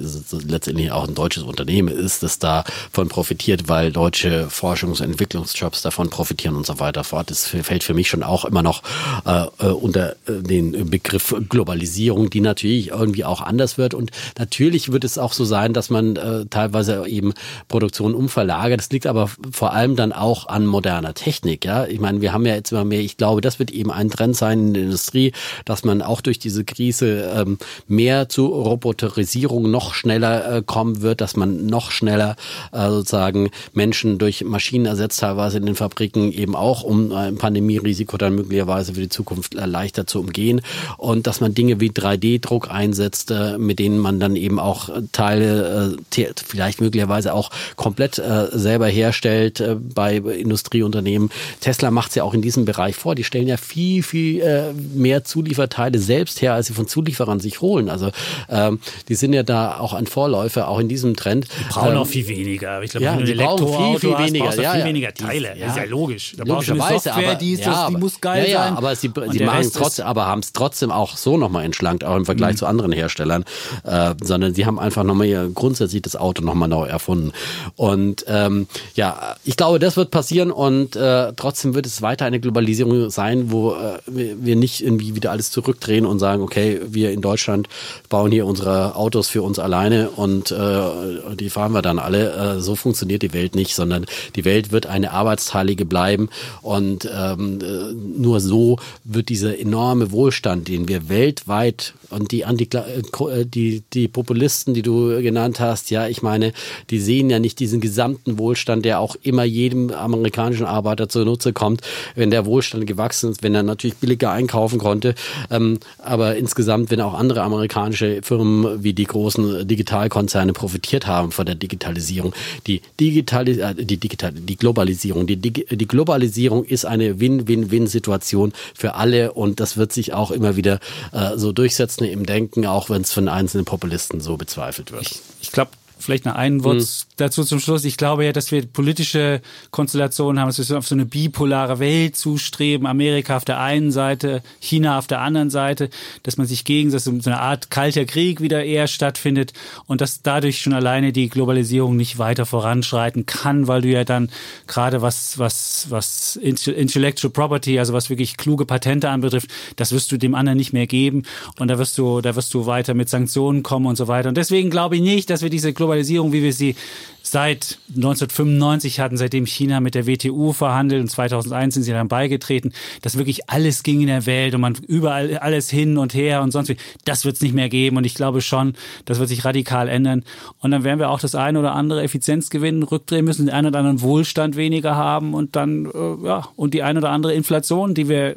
letztendlich auch ein deutsches Unternehmen ist, das davon profitiert, weil deutsche Forschungs- und Entwicklungsjobs davon davon profitieren und so weiter fort. Das fällt für mich schon auch immer noch äh, äh, unter äh, den Begriff Globalisierung, die natürlich irgendwie auch anders wird. Und natürlich wird es auch so sein, dass man äh, teilweise eben Produktion umverlagert. Das liegt aber vor allem dann auch an moderner Technik. Ja, ich meine, wir haben ja jetzt immer mehr. Ich glaube, das wird eben ein Trend sein in der Industrie, dass man auch durch diese Krise ähm, mehr zu Roboterisierung noch schneller äh, kommen wird, dass man noch schneller äh, sozusagen Menschen durch Maschinen ersetzt, teilweise in den Fabriken eben auch, um ein Pandemierisiko dann möglicherweise für die Zukunft leichter zu umgehen. Und dass man Dinge wie 3D-Druck einsetzt, äh, mit denen man dann eben auch Teile äh, vielleicht möglicherweise auch komplett äh, selber herstellt bei Industrieunternehmen. Tesla macht es ja auch in diesem Bereich vor. Die stellen ja viel, viel mehr Zulieferteile selbst her, als sie von Zulieferern sich holen. Also ähm, die sind ja da auch ein Vorläufer, auch in diesem Trend. Die brauchen ähm, auch viel weniger. Ich glaube, ja, du ein viel, viel hast, weniger. du ja, viel ja. weniger Teile. Ja. Ja logisch. Da brauchst du eine Software, aber, die, ist, ja, das, die aber, muss geil ja, ja, sein. aber sie, sie machen es trotzdem, aber haben es trotzdem auch so nochmal entschlankt, auch im Vergleich mhm. zu anderen Herstellern, äh, sondern sie haben einfach nochmal grundsätzlich das Auto nochmal neu erfunden. Und ähm, ja, ich glaube, das wird passieren und äh, trotzdem wird es weiter eine Globalisierung sein, wo äh, wir nicht irgendwie wieder alles zurückdrehen und sagen, okay, wir in Deutschland bauen hier unsere Autos für uns alleine und äh, die fahren wir dann alle. Äh, so funktioniert die Welt nicht, sondern die Welt wird eine arbeitsteilige bleiben und ähm, äh, nur so wird dieser enorme Wohlstand, den wir weltweit und die, Anti äh, die, die Populisten, die du genannt hast, ja, ich meine, die sehen ja nicht diesen gesamten Wohlstand, der auch immer jedem amerikanischen Arbeiter zunutze kommt, wenn der Wohlstand gewachsen ist, wenn er natürlich billiger einkaufen konnte. Ähm, aber insgesamt, wenn auch andere amerikanische Firmen wie die großen Digitalkonzerne profitiert haben von der Digitalisierung. Die, Digitali äh, die, Digital die Globalisierung. Die, die Globalisierung ist eine Win-Win-Win-Situation für alle und das wird sich auch immer wieder äh, so durchsetzen im Denken, auch wenn es von einzelnen Populisten so bezweifelt wird. Ich, ich glaube, vielleicht noch ein Wort hm. dazu zum Schluss. Ich glaube ja, dass wir politische Konstellationen haben, dass wir auf so eine bipolare Welt zustreben. Amerika auf der einen Seite, China auf der anderen Seite, dass man sich gegen, dass so eine Art kalter Krieg wieder eher stattfindet und dass dadurch schon alleine die Globalisierung nicht weiter voranschreiten kann, weil du ja dann gerade was, was, was Intellectual Property, also was wirklich kluge Patente anbetrifft, das wirst du dem anderen nicht mehr geben und da wirst du, da wirst du weiter mit Sanktionen kommen und so weiter. Und deswegen glaube ich nicht, dass wir diese Globalisierung Globalisierung, wie wir sie seit 1995 hatten, seitdem China mit der WTO verhandelt und 2001 sind sie dann beigetreten, dass wirklich alles ging in der Welt und man überall alles hin und her und sonst wie. Das wird es nicht mehr geben und ich glaube schon, das wird sich radikal ändern. Und dann werden wir auch das eine oder andere Effizienzgewinn rückdrehen müssen, den einen oder anderen Wohlstand weniger haben und dann, äh, ja, und die eine oder andere Inflation, die wir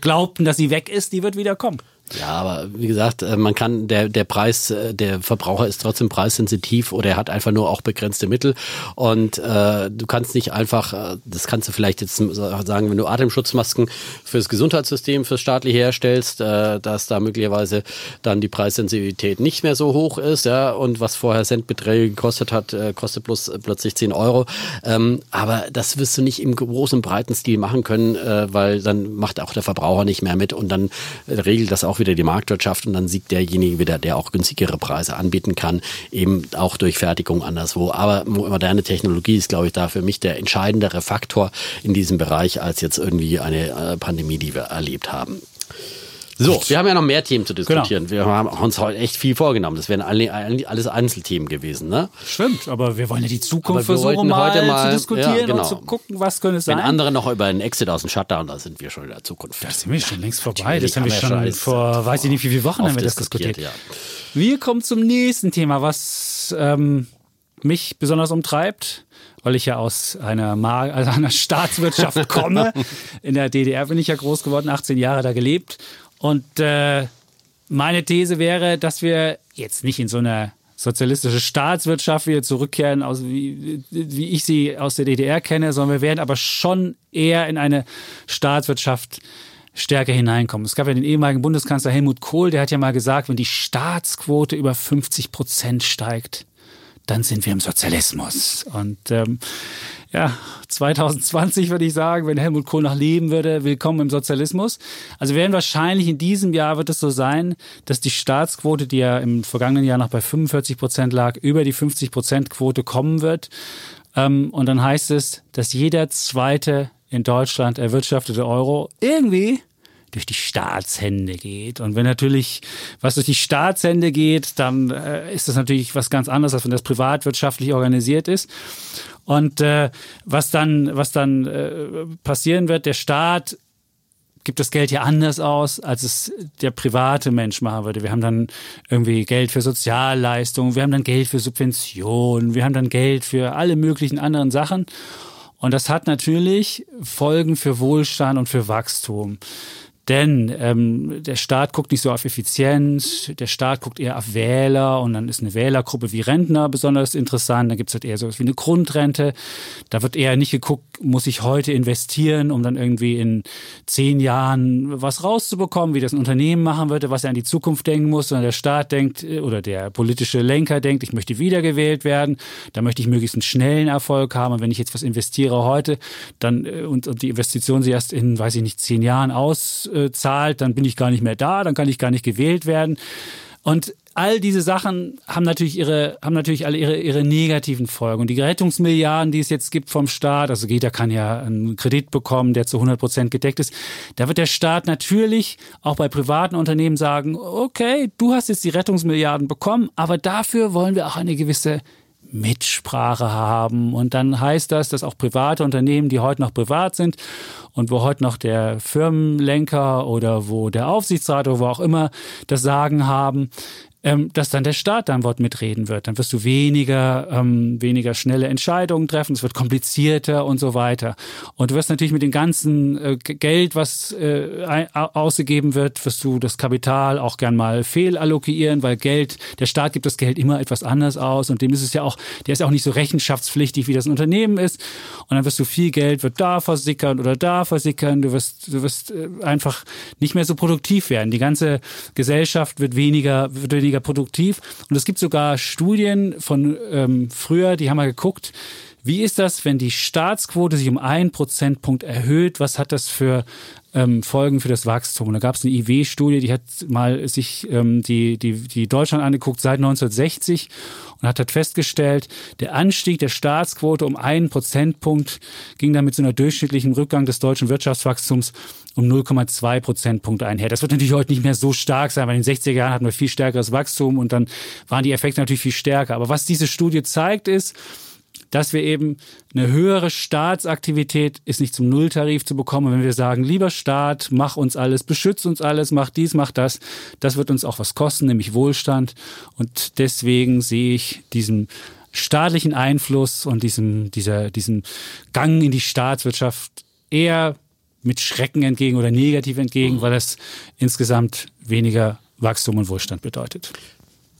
glaubten, dass sie weg ist, die wird wieder kommen. Ja, aber wie gesagt, äh, man kann, der, der Preis, äh, der Verbraucher ist trotzdem preissensitiv oder er hat einfach nur auch begrenzte Mittel. Und äh, du kannst nicht einfach, äh, das kannst du vielleicht jetzt sagen, wenn du Atemschutzmasken fürs Gesundheitssystem, fürs staatliche herstellst, äh, dass da möglicherweise dann die Preissensitivität nicht mehr so hoch ist, ja, und was vorher Centbeträge gekostet hat, äh, kostet bloß plötzlich 10 Euro. Ähm, aber das wirst du nicht im großen, breiten Stil machen können, weil dann macht auch der Verbraucher nicht mehr mit und dann regelt das auch auch wieder die Marktwirtschaft und dann siegt derjenige wieder, der auch günstigere Preise anbieten kann, eben auch durch Fertigung anderswo. Aber moderne Technologie ist, glaube ich, da für mich der entscheidendere Faktor in diesem Bereich als jetzt irgendwie eine äh, Pandemie, die wir erlebt haben. So, wir haben ja noch mehr Themen zu diskutieren. Genau. Wir haben uns heute echt viel vorgenommen. Das wären alle, alles Einzelthemen gewesen, ne? Stimmt, aber wir wollen ja die Zukunft versuchen mal, heute mal zu diskutieren ja, genau. und zu gucken, was könnte es sein. Wenn andere noch über einen Exit aus dem Shutdown, da sind wir schon in der Zukunft. Da sind wir schon längst vorbei. das haben wir schon, schon vor, weiß ich nicht, wie viele Wochen haben wir das diskutiert. Ja. Wir kommen zum nächsten Thema, was ähm, mich besonders umtreibt weil ich ja aus einer, Mar also einer Staatswirtschaft komme. In der DDR bin ich ja groß geworden, 18 Jahre da gelebt und äh, meine These wäre, dass wir jetzt nicht in so eine sozialistische Staatswirtschaft wieder zurückkehren, aus, wie, wie ich sie aus der DDR kenne, sondern wir werden aber schon eher in eine Staatswirtschaft stärker hineinkommen. Es gab ja den ehemaligen Bundeskanzler Helmut Kohl, der hat ja mal gesagt, wenn die Staatsquote über 50 Prozent steigt, dann sind wir im Sozialismus. Und ähm, ja, 2020 würde ich sagen, wenn Helmut Kohl noch leben würde, willkommen im Sozialismus. Also werden wahrscheinlich in diesem Jahr wird es so sein, dass die Staatsquote, die ja im vergangenen Jahr noch bei 45 Prozent lag, über die 50 Prozent Quote kommen wird. Ähm, und dann heißt es, dass jeder zweite in Deutschland erwirtschaftete Euro irgendwie durch die Staatshände geht. Und wenn natürlich was durch die Staatshände geht, dann äh, ist das natürlich was ganz anderes, als wenn das privatwirtschaftlich organisiert ist. Und äh, was dann, was dann äh, passieren wird, der Staat gibt das Geld ja anders aus, als es der private Mensch machen würde. Wir haben dann irgendwie Geld für Sozialleistungen, wir haben dann Geld für Subventionen, wir haben dann Geld für alle möglichen anderen Sachen. Und das hat natürlich Folgen für Wohlstand und für Wachstum. Denn ähm, der Staat guckt nicht so auf Effizienz, der Staat guckt eher auf Wähler und dann ist eine Wählergruppe wie Rentner besonders interessant. Da gibt's halt eher so wie eine Grundrente. Da wird eher nicht geguckt, muss ich heute investieren, um dann irgendwie in zehn Jahren was rauszubekommen, wie das ein Unternehmen machen würde, was er an die Zukunft denken muss, sondern der Staat denkt äh, oder der politische Lenker denkt, ich möchte wiedergewählt werden, da möchte ich möglichst einen schnellen Erfolg haben. Und wenn ich jetzt was investiere heute, dann äh, und, und die Investition sie erst in, weiß ich nicht, zehn Jahren aus äh, zahlt, dann bin ich gar nicht mehr da, dann kann ich gar nicht gewählt werden. Und all diese Sachen haben natürlich ihre, haben natürlich alle ihre, ihre negativen Folgen. Und die Rettungsmilliarden, die es jetzt gibt vom Staat, also jeder kann ja einen Kredit bekommen, der zu 100 Prozent gedeckt ist. Da wird der Staat natürlich auch bei privaten Unternehmen sagen, okay, du hast jetzt die Rettungsmilliarden bekommen, aber dafür wollen wir auch eine gewisse Mitsprache haben. Und dann heißt das, dass auch private Unternehmen, die heute noch privat sind und wo heute noch der Firmenlenker oder wo der Aufsichtsrat oder wo auch immer das Sagen haben, ähm, dass dann der Staat da ein Wort mitreden wird. Dann wirst du weniger, ähm, weniger schnelle Entscheidungen treffen, es wird komplizierter und so weiter. Und du wirst natürlich mit dem ganzen äh, Geld, was äh, ausgegeben wird, wirst du das Kapital auch gern mal fehlallokieren, weil Geld, der Staat gibt das Geld immer etwas anders aus und dem ist es ja auch, der ist auch nicht so rechenschaftspflichtig, wie das ein Unternehmen ist. Und dann wirst du viel Geld, wird da versickern oder da versickern. Du wirst, du wirst äh, einfach nicht mehr so produktiv werden. Die ganze Gesellschaft wird weniger, wird weniger weniger produktiv. Und es gibt sogar Studien von ähm, früher, die haben mal geguckt, wie ist das, wenn die Staatsquote sich um einen Prozentpunkt erhöht? Was hat das für ähm, Folgen für das Wachstum? Und da gab es eine IW-Studie, die hat mal sich ähm, die, die, die Deutschland angeguckt seit 1960 und hat halt festgestellt, der Anstieg der Staatsquote um einen Prozentpunkt ging dann mit so einer durchschnittlichen Rückgang des deutschen Wirtschaftswachstums um 0,2 Prozentpunkte einher. Das wird natürlich heute nicht mehr so stark sein, weil in den 60er Jahren hatten wir viel stärkeres Wachstum und dann waren die Effekte natürlich viel stärker. Aber was diese Studie zeigt, ist, dass wir eben eine höhere Staatsaktivität ist nicht zum Nulltarif zu bekommen. Wenn wir sagen, lieber Staat, mach uns alles, beschütz uns alles, mach dies, mach das, das wird uns auch was kosten, nämlich Wohlstand. Und deswegen sehe ich diesen staatlichen Einfluss und diesem, dieser, diesem Gang in die Staatswirtschaft eher mit Schrecken entgegen oder negativ entgegen, weil es insgesamt weniger Wachstum und Wohlstand bedeutet.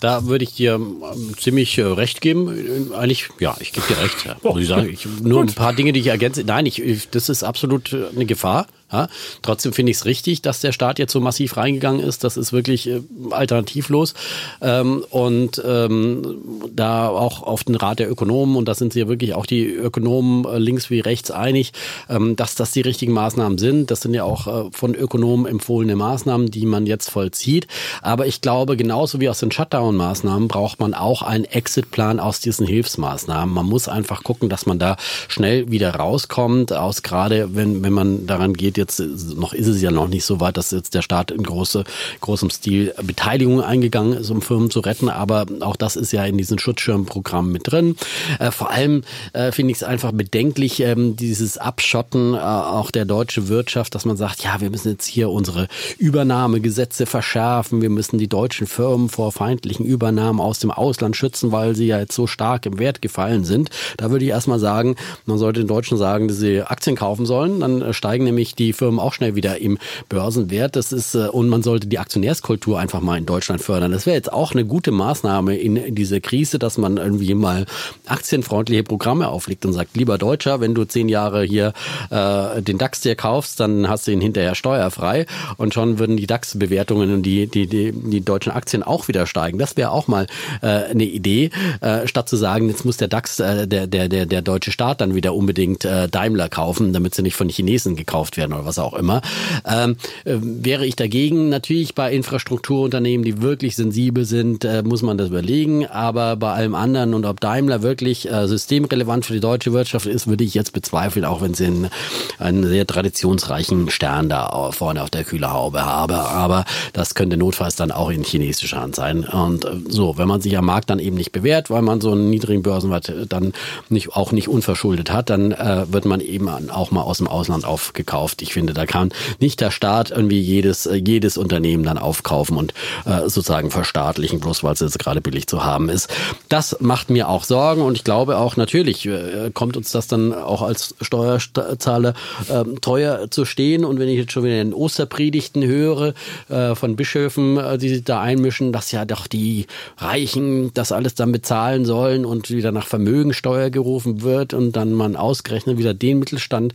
Da würde ich dir ähm, ziemlich äh, recht geben. Eigentlich, ja, ich gebe dir recht. Ja, muss ich sagen. Ich, nur ein paar Dinge, die ich ergänze. Nein, ich, das ist absolut äh, eine Gefahr. Ja, trotzdem finde ich es richtig, dass der Staat jetzt so massiv reingegangen ist. Das ist wirklich äh, alternativlos. Ähm, und ähm, da auch auf den Rat der Ökonomen, und da sind sich ja wirklich auch die Ökonomen äh, links wie rechts einig, ähm, dass das die richtigen Maßnahmen sind. Das sind ja auch äh, von Ökonomen empfohlene Maßnahmen, die man jetzt vollzieht. Aber ich glaube, genauso wie aus den Shutdown-Maßnahmen braucht man auch einen Exit-Plan aus diesen Hilfsmaßnahmen. Man muss einfach gucken, dass man da schnell wieder rauskommt, aus gerade wenn, wenn man daran geht, jetzt noch ist es ja noch nicht so weit, dass jetzt der Staat in große, großem Stil Beteiligung eingegangen ist, um Firmen zu retten. Aber auch das ist ja in diesen Schutzschirmprogrammen mit drin. Äh, vor allem äh, finde ich es einfach bedenklich, ähm, dieses Abschotten äh, auch der deutschen Wirtschaft, dass man sagt, ja, wir müssen jetzt hier unsere Übernahmegesetze verschärfen. Wir müssen die deutschen Firmen vor feindlichen Übernahmen aus dem Ausland schützen, weil sie ja jetzt so stark im Wert gefallen sind. Da würde ich erstmal sagen, man sollte den Deutschen sagen, dass sie Aktien kaufen sollen. Dann äh, steigen nämlich die Firmen auch schnell wieder im Börsenwert. Das ist, äh, und man sollte die Aktionärskultur einfach mal in Deutschland fördern. Das wäre jetzt auch eine gute Maßnahme in, in dieser Krise, dass man irgendwie mal aktienfreundliche Programme auflegt und sagt, lieber Deutscher, wenn du zehn Jahre hier äh, den DAX dir kaufst, dann hast du ihn hinterher steuerfrei und schon würden die DAX-Bewertungen und die, die, die, die deutschen Aktien auch wieder steigen. Das wäre auch mal äh, eine Idee, äh, statt zu sagen, jetzt muss der DAX, äh, der, der, der, der deutsche Staat dann wieder unbedingt äh, Daimler kaufen, damit sie nicht von Chinesen gekauft werden oder was auch immer. Ähm, äh, wäre ich dagegen, natürlich bei Infrastrukturunternehmen, die wirklich sensibel sind, äh, muss man das überlegen. Aber bei allem anderen und ob Daimler wirklich äh, systemrelevant für die deutsche Wirtschaft ist, würde ich jetzt bezweifeln, auch wenn sie einen, einen sehr traditionsreichen Stern da vorne auf der Kühlerhaube habe. Aber das könnte notfalls dann auch in chinesischer Hand sein. Und äh, so, wenn man sich am Markt dann eben nicht bewährt, weil man so einen niedrigen Börsenwert dann nicht, auch nicht unverschuldet hat, dann äh, wird man eben auch mal aus dem Ausland aufgekauft Ich finde, da kann nicht der Staat irgendwie jedes, äh, jedes Unternehmen dann aufkaufen und äh, sozusagen verstaatlichen, bloß weil es jetzt gerade billig zu haben ist. Das macht mir auch Sorgen und ich glaube auch natürlich äh, kommt uns das dann auch als Steuerzahler äh, teuer zu stehen. Und wenn ich jetzt schon wieder den Osterpredigten höre äh, von Bischöfen, äh, die sich da einmischen, dass ja doch die Reichen das alles dann bezahlen sollen und wieder nach Vermögensteuer gerufen wird und dann man ausgerechnet wieder den Mittelstand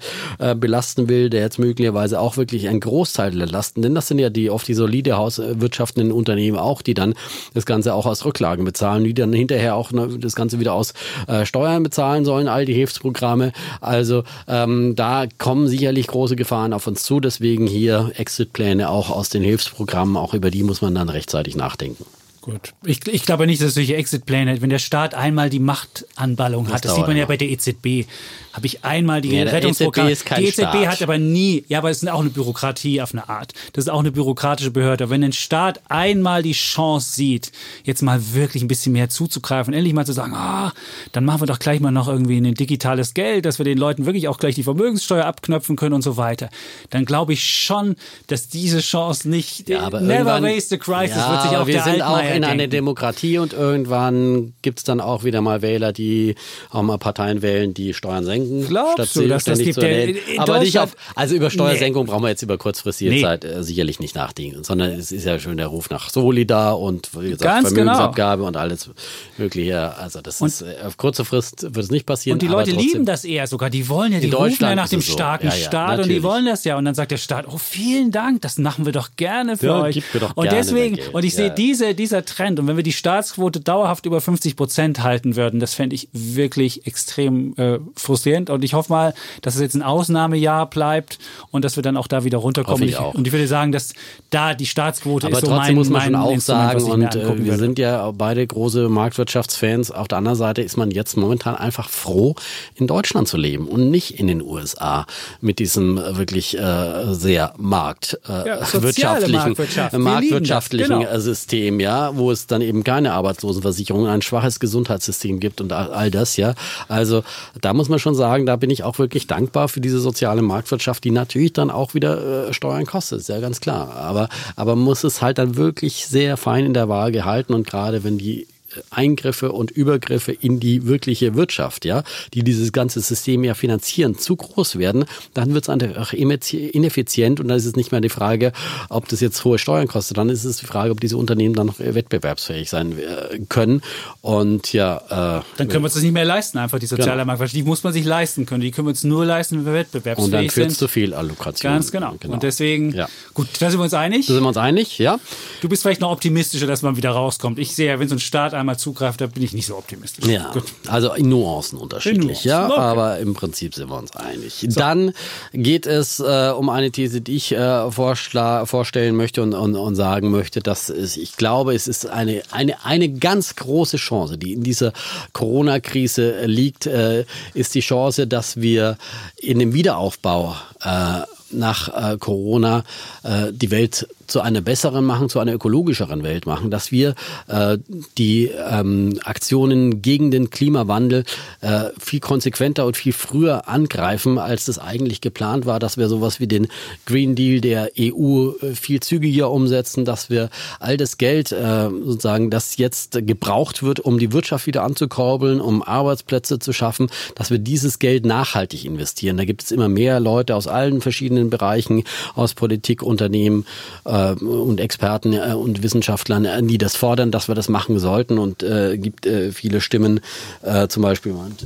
belasten will, der jetzt möglicherweise auch wirklich einen Großteil der Lasten, denn das sind ja die oft die solide hauswirtschaftenden Unternehmen auch, die dann das Ganze auch aus Rücklagen bezahlen, die dann hinterher auch ne, das Ganze wieder aus äh, Steuern bezahlen sollen, all die Hilfsprogramme. Also ähm, da kommen sicherlich große Gefahren auf uns zu. Deswegen hier Exitpläne auch aus den Hilfsprogrammen, auch über die muss man dann rechtzeitig nachdenken. Gut. Ich, ich glaube nicht, dass es solche Exitpläne, wenn der Staat einmal die Machtanballung hat, das, das sieht man ja bei der EZB, habe ich einmal die ja, Rettungsprogramme. EZB die EZB Staat. hat aber nie, ja, aber es ist auch eine Bürokratie auf eine Art. Das ist auch eine bürokratische Behörde. Wenn ein Staat einmal die Chance sieht, jetzt mal wirklich ein bisschen mehr zuzugreifen, endlich mal zu sagen, ah, dann machen wir doch gleich mal noch irgendwie ein digitales Geld, dass wir den Leuten wirklich auch gleich die Vermögenssteuer abknöpfen können und so weiter, dann glaube ich schon, dass diese Chance nicht, ja, aber never waste a crisis, ja, wird sich wir der sind in einer denken. Demokratie und irgendwann gibt es dann auch wieder mal Wähler, die auch mal Parteien wählen, die Steuern senken. Glaubst du, dass das gibt? zu erwähnen. Aber nicht auf, also über Steuersenkung brauchen wir jetzt über kurzfristige Nee. Zeit äh, sicherlich nicht nachdenken, sondern es ist ja schon der Ruf nach Solidar und wie gesagt, Ganz genau. Vermögensabgabe und alles mögliche. Also das ist äh, auf kurze Frist wird es nicht passieren. Und die Leute trotzdem- lieben das eher sogar. Die wollen ja, die rufen ja nach dem so. starken Ja, ja, Staat und die natürlich. wollen das ja. Und dann sagt der Staat, oh, vielen Dank, das machen wir doch gerne für euch. gib mir doch und deswegen, und ich sehe diese, dieser Trend. Und wenn wir die Staatsquote dauerhaft über 50 Prozent halten würden, das fände ich wirklich extrem äh, frustrierend. Und ich hoffe mal, dass es jetzt ein Ausnahmejahr bleibt und dass wir dann auch da wieder runterkommen. Hoffe ich und, ich würde sagen, dass da die Staatsquote Aber ist so trotzdem mein, muss man schon auch sagen, ich und äh, wir sind ja beide große Marktwirtschaftsfans. Auf der anderen Seite ist man jetzt momentan einfach froh, in Deutschland zu leben und nicht in den USA mit diesem äh, wirklich äh, sehr markt, äh, Ja, Marktwirtschaft. Wir marktwirtschaftlichen genau. System, ja, wo es dann eben keine Arbeitslosenversicherung, ein schwaches Gesundheitssystem gibt und all das, ja. Also da muss man schon sagen, da bin ich auch wirklich dankbar für diese soziale Marktwirtschaft, die natürlich dann auch wieder äh, Steuern kostet, ist ja ganz klar. Aber, aber muss es halt dann wirklich sehr fein in der Waage halten und gerade wenn die Eingriffe und Übergriffe in die wirkliche Wirtschaft, ja, die dieses ganze System ja finanzieren, zu groß werden, dann wird es einfach ineffizient und dann ist es nicht mehr die Frage, ob das jetzt hohe Steuern kostet, dann ist es die Frage, ob diese Unternehmen dann noch wettbewerbsfähig sein äh, können. Und ja, äh, Dann können wir uns das nicht mehr leisten, einfach die soziale Genau. Marktwirtschaft. Die muss man sich leisten können. Die können wir uns nur leisten, wenn wir wettbewerbsfähig und dann führt sind. es zu viel Allokation. Ganz genau. Und deswegen, Ja. gut, da sind wir uns einig. Da sind wir uns einig, ja? Du bist vielleicht noch optimistischer, dass man wieder rauskommt. Ich sehe ja, wenn so ein Staat einmal zugreift, da bin ich nicht so optimistisch. Ja, Gut. also in Nuancen unterschiedlich, In Nuancen, ja, okay. aber im Prinzip sind wir uns einig. Dann geht es äh, um eine These, die ich äh, vorstellen möchte und, und, und sagen möchte, dass es, ich glaube, es ist eine, eine, eine ganz große Chance, die in dieser Corona-Krise liegt, äh, ist die Chance, dass wir in dem Wiederaufbau äh, nach äh, Corona äh, die Welt zu einer besseren machen, zu einer ökologischeren Welt machen, dass wir äh, die ähm, Aktionen gegen den Klimawandel äh, viel konsequenter und viel früher angreifen, als das eigentlich geplant war, dass wir sowas wie den Green Deal der EU äh, viel zügiger umsetzen, dass wir all das Geld äh, sozusagen, das jetzt gebraucht wird, um die Wirtschaft wieder anzukurbeln, um Arbeitsplätze zu schaffen, dass wir dieses Geld nachhaltig investieren. Da gibt es immer mehr Leute aus allen verschiedenen Bereichen, aus Politik, Unternehmen äh, und Experten äh, und Wissenschaftlern, äh, die das fordern, dass wir das machen sollten. Und äh, gibt äh, viele Stimmen, äh, zum Beispiel und, äh,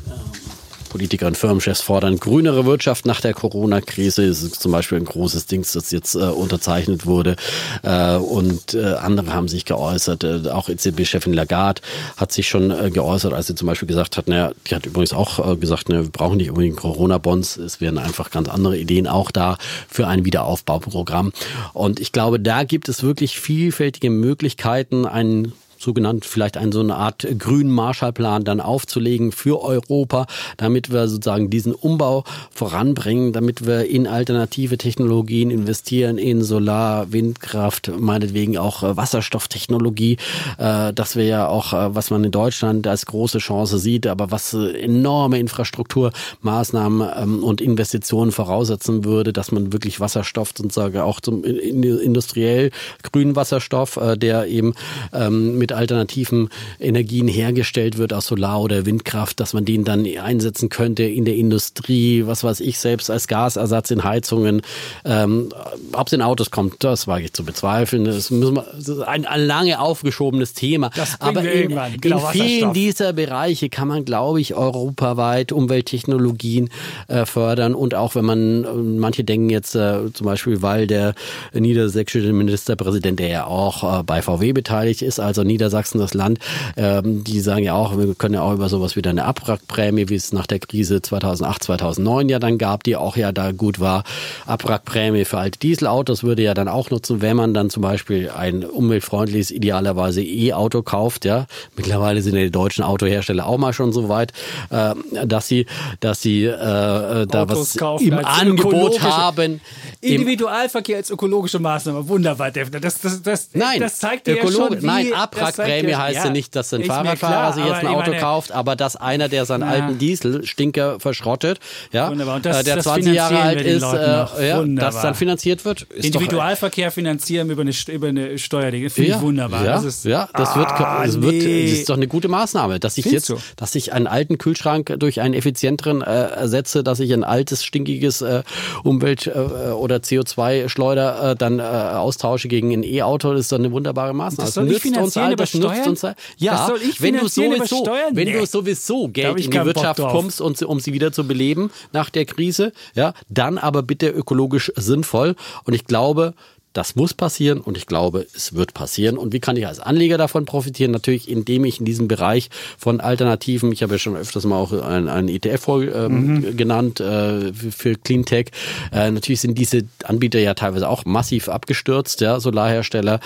Politiker und Firmenchefs fordern grünere Wirtschaft nach der Corona-Krise. Das ist zum Beispiel ein großes Ding, das jetzt äh, unterzeichnet wurde. Äh, und äh, andere haben sich geäußert. Äh, auch EZB-Chefin Lagarde hat sich schon äh, geäußert, als sie zum Beispiel gesagt hat, naja, die hat übrigens auch äh, gesagt, ne, wir brauchen nicht unbedingt Corona-Bonds. Es werden einfach ganz andere Ideen auch da für ein Wiederaufbauprogramm. Und ich glaube, da gibt es wirklich vielfältige Möglichkeiten, einen sogenannt vielleicht eine so eine Art grünen Marshallplan dann aufzulegen für Europa, damit wir sozusagen diesen Umbau voranbringen, damit wir in alternative Technologien investieren, in Solar, Windkraft, meinetwegen auch äh, Wasserstofftechnologie, äh, dass wir ja auch, äh, was man in Deutschland als große Chance sieht, aber was enorme Infrastrukturmaßnahmen ähm, und Investitionen voraussetzen würde, dass man wirklich Wasserstoff sozusagen auch zum industriell grünen Wasserstoff, der eben ähm, mit alternativen Energien hergestellt wird aus Solar oder Windkraft, dass man den dann einsetzen könnte in der Industrie, was weiß ich, selbst als Gasersatz in Heizungen. Ähm, Ob es in Autos kommt, das wage ich zu bezweifeln. Das, müssen wir, das ist ein, ein lange aufgeschobenes Thema. Aber in, genau, in vielen dieser Bereiche kann man, glaube ich, europaweit Umwelttechnologien äh, fördern und auch wenn man, äh, manche denken jetzt äh, zum Beispiel, weil der niedersächsische Ministerpräsident, der ja auch äh, bei VW beteiligt ist, also Niedersachsen das Land, ähm, die sagen ja auch, wir können ja auch über sowas wieder eine Abwrackprämie, wie es nach der Krise 2008, 2009 ja dann gab, die auch ja da gut war. Abwrackprämie für alte Dieselautos würde ja dann auch nutzen, wenn man dann zum Beispiel ein umweltfreundliches, idealerweise E-Auto kauft. Ja, mittlerweile sind ja die deutschen Autohersteller auch mal schon so weit, äh, dass sie, dass sie äh, da was im Angebot haben. Individualverkehr als ökologische Maßnahme, wunderbar, Defner. Das, das, das, nein, das zeigt dir ja schon, wie, Nein, Abwrackprämie heißt ja, ja nicht, dass ein Fahrradfahrer sich jetzt ein Auto meine, kauft, aber dass einer, der seinen ja. alten Diesel-Stinker verschrottet, ja, das, äh, der 20 Jahre alt ist, äh, ja, das dann finanziert wird. Individualverkehr doch, finanzieren über eine, über eine Steuerding, finde ich wunderbar. Ja, das ist, ja, das ah, wird, das wird, nee. das ist doch eine gute Maßnahme, dass ich Findest jetzt, du? dass ich einen alten Kühlschrank durch einen effizienteren äh, ersetze, dass ich ein altes, stinkiges äh, Umwelt- äh, oder CO2-Schleuder äh, dann äh, austausche gegen ein E-Auto, das ist doch eine wunderbare Maßnahme. Das das nützt uns all, das nützt uns all, Ja, das soll ich wenn du sowieso, wenn du sowieso Geld in die Wirtschaft pumpst, um, um sie wieder zu beleben nach der Krise, ja, dann aber bitte ökologisch sinnvoll. Und ich glaube, das muss passieren und ich glaube, es wird passieren. Und wie kann ich als Anleger davon profitieren? Natürlich, indem ich in diesem Bereich von Alternativen, ich habe ja schon öfters mal auch einen, einen ETF ähm, mhm. genannt äh, für Cleantech. Äh, natürlich sind diese Anbieter ja teilweise auch massiv abgestürzt, ja, Solarhersteller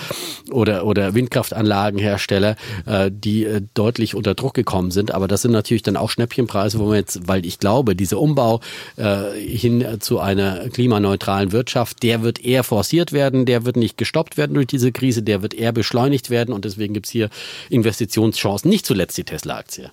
oder, oder Windkraftanlagenhersteller, äh, die äh, deutlich unter Druck gekommen sind. Aber das sind natürlich dann auch Schnäppchenpreise, wo man jetzt, weil ich glaube, dieser Umbau äh, hin zu einer klimaneutralen Wirtschaft, der wird eher forciert werden werden, der wird nicht gestoppt werden durch diese Krise, der wird eher beschleunigt werden und deswegen gibt es hier Investitionschancen, nicht zuletzt die Tesla-Aktie.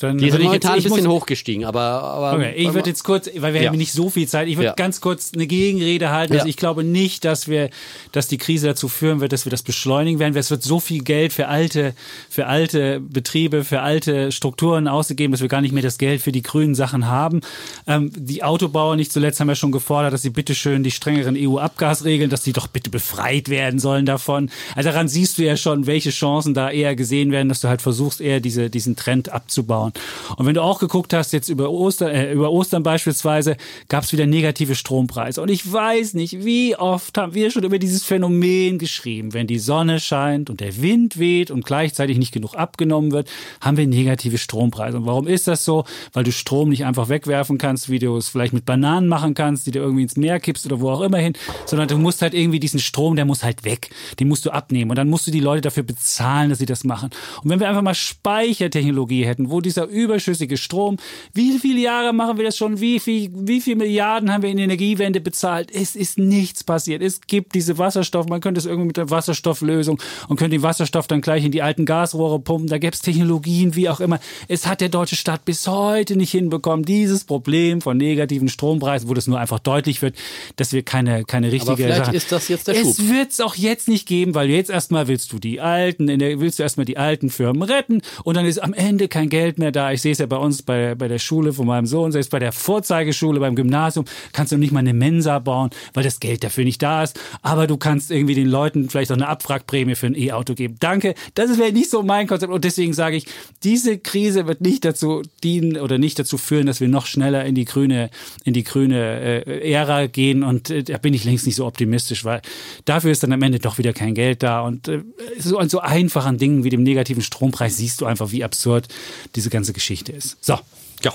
Die ist momentan ein bisschen hochgestiegen, aber, aber okay, ich würde jetzt kurz, weil wir ja. haben nicht so viel Zeit, ich würde ja. ganz kurz eine Gegenrede halten. Also ja. ich glaube nicht, dass wir, dass die Krise dazu führen wird, dass wir das beschleunigen werden. Es wird so viel Geld für alte, für alte Betriebe, für alte Strukturen ausgegeben, dass wir gar nicht mehr das Geld für die grünen Sachen haben. Ähm, die Autobauer nicht zuletzt haben ja schon gefordert, dass sie bitteschön die strengeren EU-Abgasregeln, dass die doch bitte befreit werden sollen davon. Also daran siehst du ja schon, welche Chancen da eher gesehen werden, dass du halt versuchst, eher diese, diesen Trend abzubauen. Und wenn du auch geguckt hast, jetzt über Ostern, äh, über Ostern beispielsweise, gab es wieder negative Strompreise. Und ich weiß nicht, wie oft haben wir schon über dieses Phänomen geschrieben. Wenn die Sonne scheint und der Wind weht und gleichzeitig nicht genug abgenommen wird, haben wir negative Strompreise. Und warum ist das so? Weil du Strom nicht einfach wegwerfen kannst, wie du es vielleicht mit Bananen machen kannst, die du irgendwie ins Meer kippst oder wo auch immer hin, sondern du musst halt irgendwie irgendwie diesen Strom, der muss halt weg. Den musst du abnehmen. Und dann musst du die Leute dafür bezahlen, dass sie das machen. Und wenn wir einfach mal Speichertechnologie hätten, wo dieser überschüssige Strom, wie viele Jahre machen wir das schon? Wie viel, wie viele Milliarden haben wir in die Energiewende bezahlt? Es ist nichts passiert. Es gibt diese Wasserstoff, man könnte es irgendwie mit der Wasserstofflösung und könnte den Wasserstoff dann gleich in die alten Gasrohre pumpen. Da gäbe es Technologien, wie auch immer. Es hat der deutsche Staat bis heute nicht hinbekommen, dieses Problem von negativen Strompreisen, wo das nur einfach deutlich wird, dass wir keine, keine richtige Sache das jetzt der Schub. Es wird es auch jetzt nicht geben, weil jetzt erstmal willst du die alten, der, willst du erstmal die alten Firmen retten und dann ist am Ende kein Geld mehr da. Ich sehe es ja bei uns bei, bei der Schule von meinem Sohn, selbst bei der Vorzeigeschule, beim Gymnasium, kannst du nicht mal eine Mensa bauen, weil das Geld dafür nicht da ist. Aber du kannst irgendwie den Leuten vielleicht auch eine Abwrackprämie für ein E-Auto geben. Danke, das wäre nicht so mein Konzept und deswegen sage ich, diese Krise wird nicht dazu dienen oder nicht dazu führen, dass wir noch schneller in die grüne, in die grüne äh, Ära gehen und äh, da bin ich längst nicht so optimistisch, weil dafür ist dann am Ende doch wieder kein Geld da. Und äh, so an so einfachen Dingen wie dem negativen Strompreis siehst du einfach, wie absurd diese ganze Geschichte ist. So. Ja.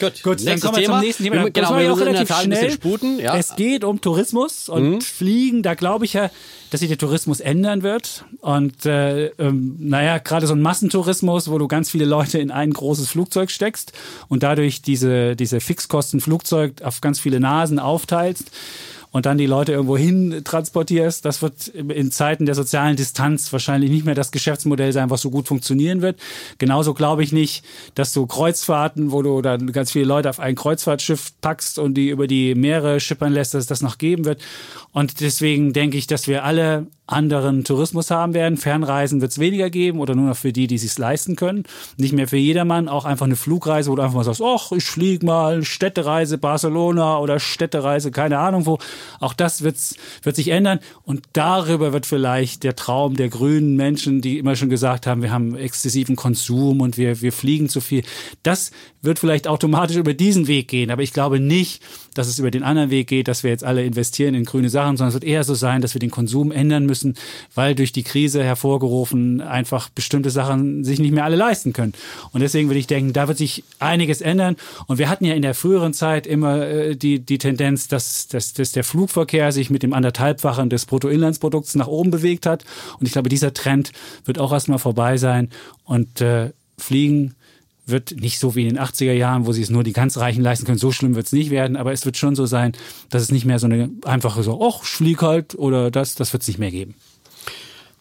Gut, Gut dann kommen wir Thema. zum nächsten Thema. Genau, das wir auch relativ schnell. Sputen, ja. Es geht um Tourismus und mhm. Fliegen. Da glaube ich ja, dass sich der Tourismus ändern wird. Und äh, ähm, naja, gerade so ein Massentourismus, wo du ganz viele Leute in ein großes Flugzeug steckst und dadurch diese, diese Fixkosten Flugzeug auf ganz viele Nasen aufteilst und dann die Leute irgendwo hin transportierst, das wird in Zeiten der sozialen Distanz wahrscheinlich nicht mehr das Geschäftsmodell sein, was so gut funktionieren wird. Genauso glaube ich nicht, dass du Kreuzfahrten, wo du dann ganz viele Leute auf ein Kreuzfahrtschiff packst und die über die Meere schippern lässt, dass es das noch geben wird. Und deswegen denke ich, dass wir alle anderen Tourismus haben werden. Fernreisen wird es weniger geben oder nur noch für die, die es leisten können. Nicht mehr für jedermann. Auch einfach eine Flugreise, wo du einfach mal sagst, ach, ich fliege mal Städtereise Barcelona oder Städtereise, keine Ahnung wo. Auch das wird's, wird sich ändern. Und darüber wird vielleicht der Traum der grünen Menschen, die immer schon gesagt haben, wir haben exzessiven Konsum und wir, wir fliegen zu viel. Das wird vielleicht automatisch über diesen Weg gehen. Aber ich glaube nicht, dass es über den anderen Weg geht, dass wir jetzt alle investieren in grüne Sachen, sondern es wird eher so sein, dass wir den Konsum ändern müssen, weil durch die Krise hervorgerufen einfach bestimmte Sachen sich nicht mehr alle leisten können. Und deswegen würde ich denken, da wird sich einiges ändern. Und wir hatten ja in der früheren Zeit immer äh, die, die Tendenz, dass, dass, dass der Flugverkehr sich mit dem anderthalbfachen des Bruttoinlandsprodukts nach oben bewegt hat. Und ich glaube, dieser Trend wird auch erstmal vorbei sein. Und äh, Fliegen wird nicht so wie in den 80er Jahren, wo sie es nur die ganz Reichen leisten können. So schlimm wird es nicht werden, aber es wird schon so sein, dass es nicht mehr so eine einfache so, ach, flieg halt oder das, das wird es nicht mehr geben.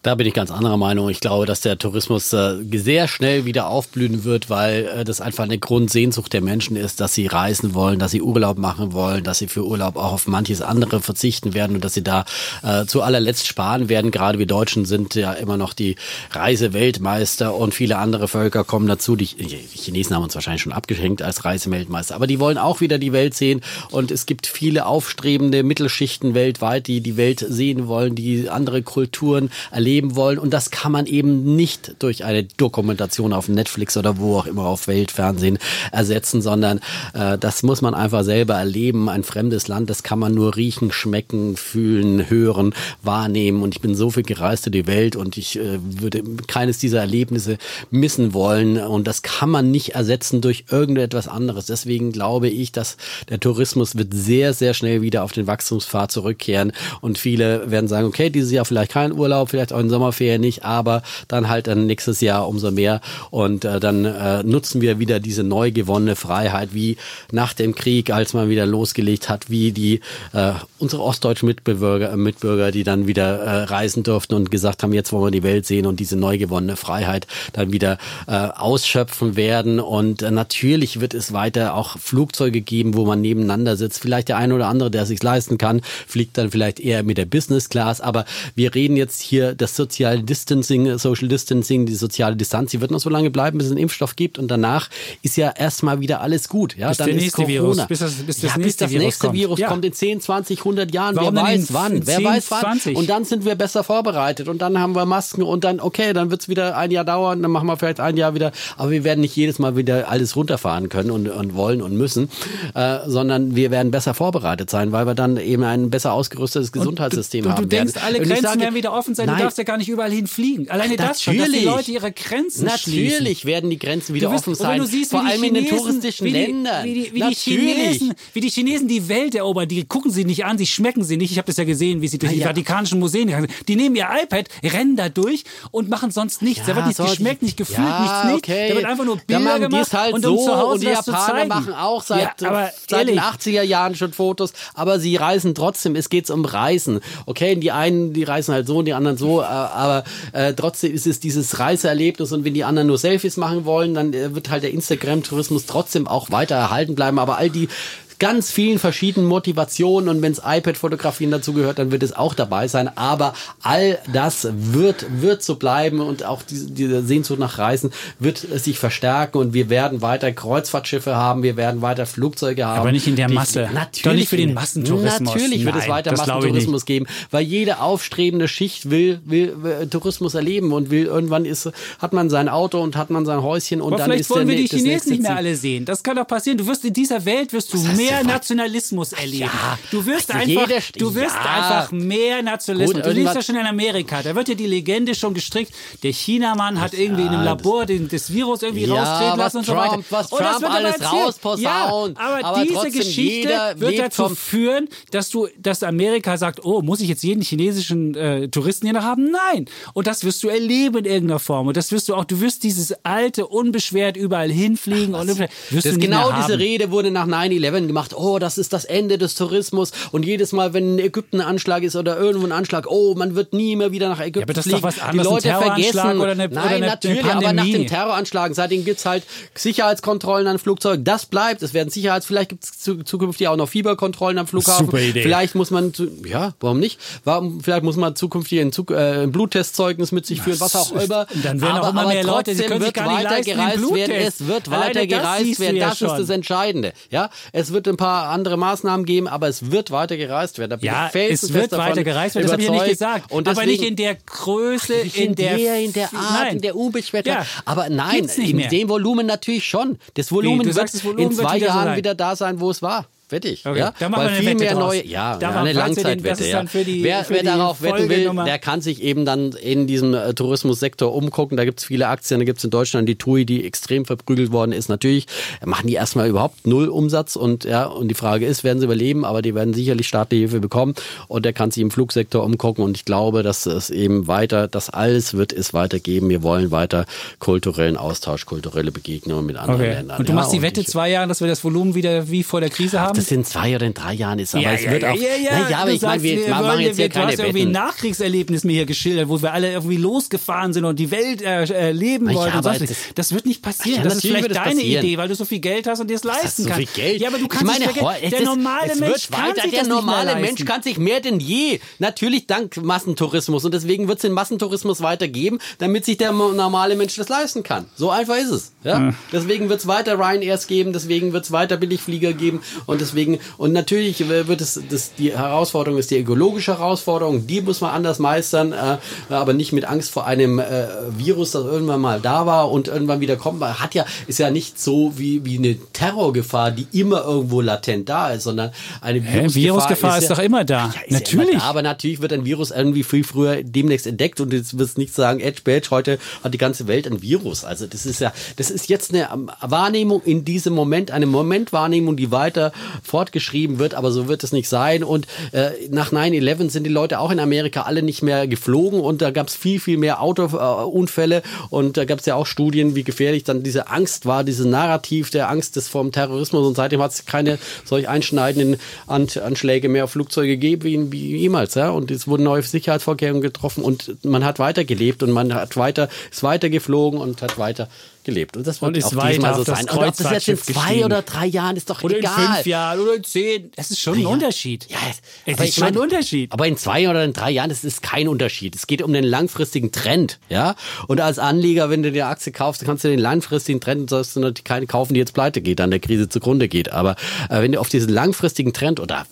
Da bin ich ganz anderer Meinung. Ich glaube, dass der Tourismus äh, sehr schnell wieder aufblühen wird, weil äh, das einfach eine Grundsehnsucht der Menschen ist, dass sie reisen wollen, dass sie Urlaub machen wollen, dass sie für Urlaub auch auf manches andere verzichten werden und dass sie da äh, zu allerletzt sparen werden. Gerade wir Deutschen sind ja immer noch die Reiseweltmeister und viele andere Völker kommen dazu. Die, die Chinesen haben uns wahrscheinlich schon abgeschenkt als Reiseweltmeister, aber die wollen auch wieder die Welt sehen und es gibt viele aufstrebende Mittelschichten weltweit, die die Welt sehen wollen, die andere Kulturen erleben erleben wollen. Und das kann man eben nicht durch eine Dokumentation auf Netflix oder wo auch immer auf Weltfernsehen ersetzen, sondern äh, das muss man einfach selber erleben. Ein fremdes Land, das kann man nur riechen, schmecken, fühlen, hören, wahrnehmen. Und ich bin so viel gereist durch die Welt und ich äh, würde keines dieser Erlebnisse missen wollen. Und das kann man nicht ersetzen durch irgendetwas anderes. Deswegen glaube ich, dass der Tourismus wird sehr, sehr schnell wieder auf den Wachstumspfad zurückkehren. Und viele werden sagen, okay, dieses Jahr vielleicht kein Urlaub, vielleicht auch in Sommerferien nicht, aber dann halt dann nächstes Jahr umso mehr. Und äh, dann äh, nutzen wir wieder diese neu gewonnene Freiheit, wie nach dem Krieg, als man wieder losgelegt hat, wie die äh, unsere ostdeutschen Mitbürger, äh, Mitbürger, die dann wieder äh, reisen durften und gesagt haben, jetzt wollen wir die Welt sehen und diese neu gewonnene Freiheit dann wieder äh, ausschöpfen werden. Und äh, natürlich wird es weiter auch Flugzeuge geben, wo man nebeneinander sitzt. Vielleicht der eine oder andere, der sich leisten kann, fliegt dann vielleicht eher mit der Business Class. Aber wir reden jetzt hier, das Social Distancing, Social Distancing, die soziale Distanz, die wird noch so lange bleiben, bis es einen Impfstoff gibt und danach ist ja erstmal wieder alles gut. Ja, bis dann ist Corona. Virus, bis das, bis das ja, nächste, bis das Virus, nächste kommt. Virus ja. kommt in 10, 20, 100 Jahren. Warum Wer weiß wann? Wer 10, weiß wann? 20. Und dann sind wir besser vorbereitet und dann haben wir Masken und dann, okay, dann wird es wieder ein Jahr dauern, dann machen wir vielleicht ein Jahr wieder, aber wir werden nicht jedes Mal wieder alles runterfahren können und, und wollen und müssen, äh, sondern wir werden besser vorbereitet sein, weil wir dann eben ein besser ausgerüstetes Gesundheitssystem du, du, haben. Du denkst, werden. alle Grenzen sage, werden wieder offen sein, nein, darfst ja gar nicht überall hinfliegen. Alleine Ach, das schon, dass die Leute ihre Grenzen Natürlich schließen. werden die Grenzen wieder wirst, offen sein. Siehst, Vor allem Chinesen, in den touristischen wie die, Ländern. Wie die, wie, die Chinesen, wie die Chinesen die Welt erobern, die gucken sie nicht an, sie schmecken sie nicht. Ich habe das ja gesehen, wie sie durch ah, die ja. Vatikanischen Museen gegangen sind. Die nehmen ihr iPad, rennen da durch und machen sonst nichts. Ja, da wird nichts so geschmeckt, nicht gefühlt, ja, nichts nicht. Okay. Da wird einfach nur Bilder gemacht. Halt und um so, zu Hause und die Japaner machen auch seit, ja, seit den 80er Jahren schon Fotos, aber sie reisen trotzdem. Es geht um Reisen. Okay, die einen, die reisen halt so und die anderen so, aber äh, trotzdem ist es dieses Reiseerlebnis und wenn die anderen nur Selfies machen wollen, dann äh, wird halt der Instagram-Tourismus trotzdem auch weiter erhalten bleiben. Aber all die ganz vielen verschiedenen Motivationen und wenns iPad-Fotografien dazu gehört, dann wird es auch dabei sein. Aber all das wird, wird so bleiben und auch diese, diese Sehnsucht nach Reisen wird sich verstärken und wir werden weiter Kreuzfahrtschiffe haben, wir werden weiter Flugzeuge haben. Aber nicht in der Masse. Die, natürlich. Doch nicht für den Massentourismus. Natürlich wird Nein, es weiter Massentourismus geben, weil jede aufstrebende Schicht will, will, will, Tourismus erleben und will irgendwann ist, hat man sein Auto und hat man sein Häuschen und Aber dann vielleicht ist wollen wir die Chinesen nicht mehr alle sehen. Das kann doch passieren. Du wirst in dieser Welt wirst du mehr mehr Nationalismus erleben. ja, du wirst also einfach, jeder- du wirst ja. einfach mehr Nationalismus. Gut, du lebst ja schon in Amerika. Da wird ja die Legende schon gestrickt. Der Chinamann hat irgendwie in einem das- Labor den, das Virus irgendwie Ja, raustreten was lassen und so Trump- weiter. was und das Trump wird aber alles rausposaunt. Ja, aber, Aber diese Geschichte wird dazu führen, dass du, dass Amerika sagt, oh, muss ich jetzt jeden chinesischen äh, Touristen hier noch haben? Nein. Und das wirst du erleben in irgendeiner Form. Und das wirst du auch, du wirst dieses alte, unbeschwert überall hinfliegen und wirst Das du genau diese. Rede wurde nach 9-11 gemacht. Oh, das ist das Ende des Tourismus. Und jedes Mal, wenn in Ägypten ein Anschlag ist oder irgendwo ein Anschlag, oh, man wird nie mehr wieder nach Ägypten aber das ist fliegen. doch was Die anderes, ein Leute vergessen. oder eine- Nein, oder eine- natürlich, eine aber nach dem Terroranschlag, seitdem gibt's halt Sicherheitskontrollen an Flugzeugen. Das bleibt. Es werden Sicherheits, vielleicht gibt's zu, zukünftig auch noch Fieberkontrollen am Flughafen. Super Idee. Vielleicht muss man, zu, ja, warum nicht? Warum, vielleicht muss man zukünftig ein, Zug, äh, ein Bluttestzeugnis mit sich führen, was auch immer. Dann werden auch immer mehr Leute, die können sich gar nicht leisten, werden. Es wird weiter gereist werden. ja Das ist schon. das Entscheidende. Ja, es wird ein paar andere Maßnahmen geben, aber es wird weiter gereist werden. Ja, es wird weiter gereist werden, das habe ich ja nicht gesagt. Und aber nicht deswegen- in der Größe, Nicht in der, in der Art, Nein. in der Unbeschwertheit. Ja. Aber nein, in mehr. dem Volumen natürlich schon. Das Volumen Du wird sagst, das Volumen in wird zwei wieder so Jahren sein. wieder da sein, wo es war. Wettig. Okay, Ja? da machen Weil wir eine viel Wette mehr draus. neue, ja, Da ja, eine Langzeitwette. ja. die- wer wer darauf wetten will, Folgenummer. der kann sich eben dann in diesem äh, Tourismussektor umgucken. Da gibt es viele Aktien. Da gibt es in Deutschland die TUI, die extrem verprügelt worden ist. Natürlich machen die erstmal überhaupt null Umsatz und ja, und die Frage ist, werden sie überleben, aber die werden sicherlich staatliche Hilfe bekommen und der kann sich im Flugsektor umgucken und ich glaube, dass es eben weiter, das alles wird es weitergeben. Wir wollen weiter kulturellen Austausch, kulturelle Begegnungen mit anderen Okay. Ländern. Und du Ja, machst die Wette zwei Jahre, dass wir das Volumen wieder wie vor der Krise haben? Das in zwei oder in drei Jahren ist, aber ja, es ja, wird ja, auch. ja, ja. Na ja, aber ich meine, wir, wir machen wollen- jetzt hier wir- du keine hast irgendwie ein. Nachkriegserlebnis mir hier geschildert, wo wir alle irgendwie losgefahren sind und die Welt äh, äh, wollten. das- das, wird nicht passieren. Ja, das ist vielleicht deine passieren. Idee, weil du so viel Geld hast und dir es ist leisten so kannst. viel Geld. Ja, aber du ich kannst meine, es vergessen. es Der ist- normale es Mensch kann weiter, sich Der nicht normale mehr Mensch kann sich mehr denn je. Natürlich dank Massentourismus. Und deswegen wird es den Massentourismus weitergeben, damit sich der normale Mensch das leisten kann. So einfach ist es. Ja? Deswegen wird es weiter Ryanairs geben, deswegen wird es weiter Billigflieger geben. Und deswegen, und natürlich äh, wird es, das, die Herausforderung ist die ökologische Herausforderung. Die muss man anders meistern, äh, aber nicht mit Angst vor einem äh, Virus, das irgendwann mal da war und irgendwann wieder kommt. Man hat ja, ist ja nicht so wie, wie eine Terrorgefahr, die immer irgendwo latent da ist, sondern eine Hä? Virusgefahr, Virusgefahr ist ja, doch immer da. Ja, ist Ja Natürlich. immer da, aber natürlich wird ein Virus irgendwie viel früher demnächst entdeckt und jetzt wirst nicht sagen, Edge Badge, heute hat die ganze Welt ein Virus. Also das ist ja, das ist jetzt eine ähm, Wahrnehmung in diesem Moment, eine Momentwahrnehmung, die weiter fortgeschrieben wird, aber so wird es nicht sein. Und äh, nach 9-11 sind die Leute auch in Amerika alle nicht mehr geflogen und da gab es viel, viel mehr Autounfälle und da gab es ja auch Studien, wie gefährlich dann diese Angst war, dieses Narrativ der Angst des vom Terrorismus und seitdem hat es keine solch einschneidenden An Anschläge mehr auf Flugzeuge gegeben wie, jemals. Ja? Und es wurden neue Sicherheitsvorkehrungen getroffen und man hat weitergelebt und man hat weiter, ist weiter geflogen und hat weiter gelebt. Und das wird Und auch weiter diesmal so sein. Und ob das jetzt in zwei gestiegen. oder drei Jahren ist doch Oder egal. in fünf Jahren oder in zehn. Es ist schon ein Ja. Unterschied. Ja, es, Es ist schon ein meine, Unterschied. Aber in zwei oder in drei Jahren, das ist kein Unterschied. Es geht um den langfristigen Trend, ja. Und als Anleger, wenn du dir Aktie kaufst, kannst du den langfristigen Trend, sollst du natürlich keine kaufen, die jetzt pleite geht, an der Krise zugrunde geht. Aber äh, wenn du auf diesen langfristigen Trend, oder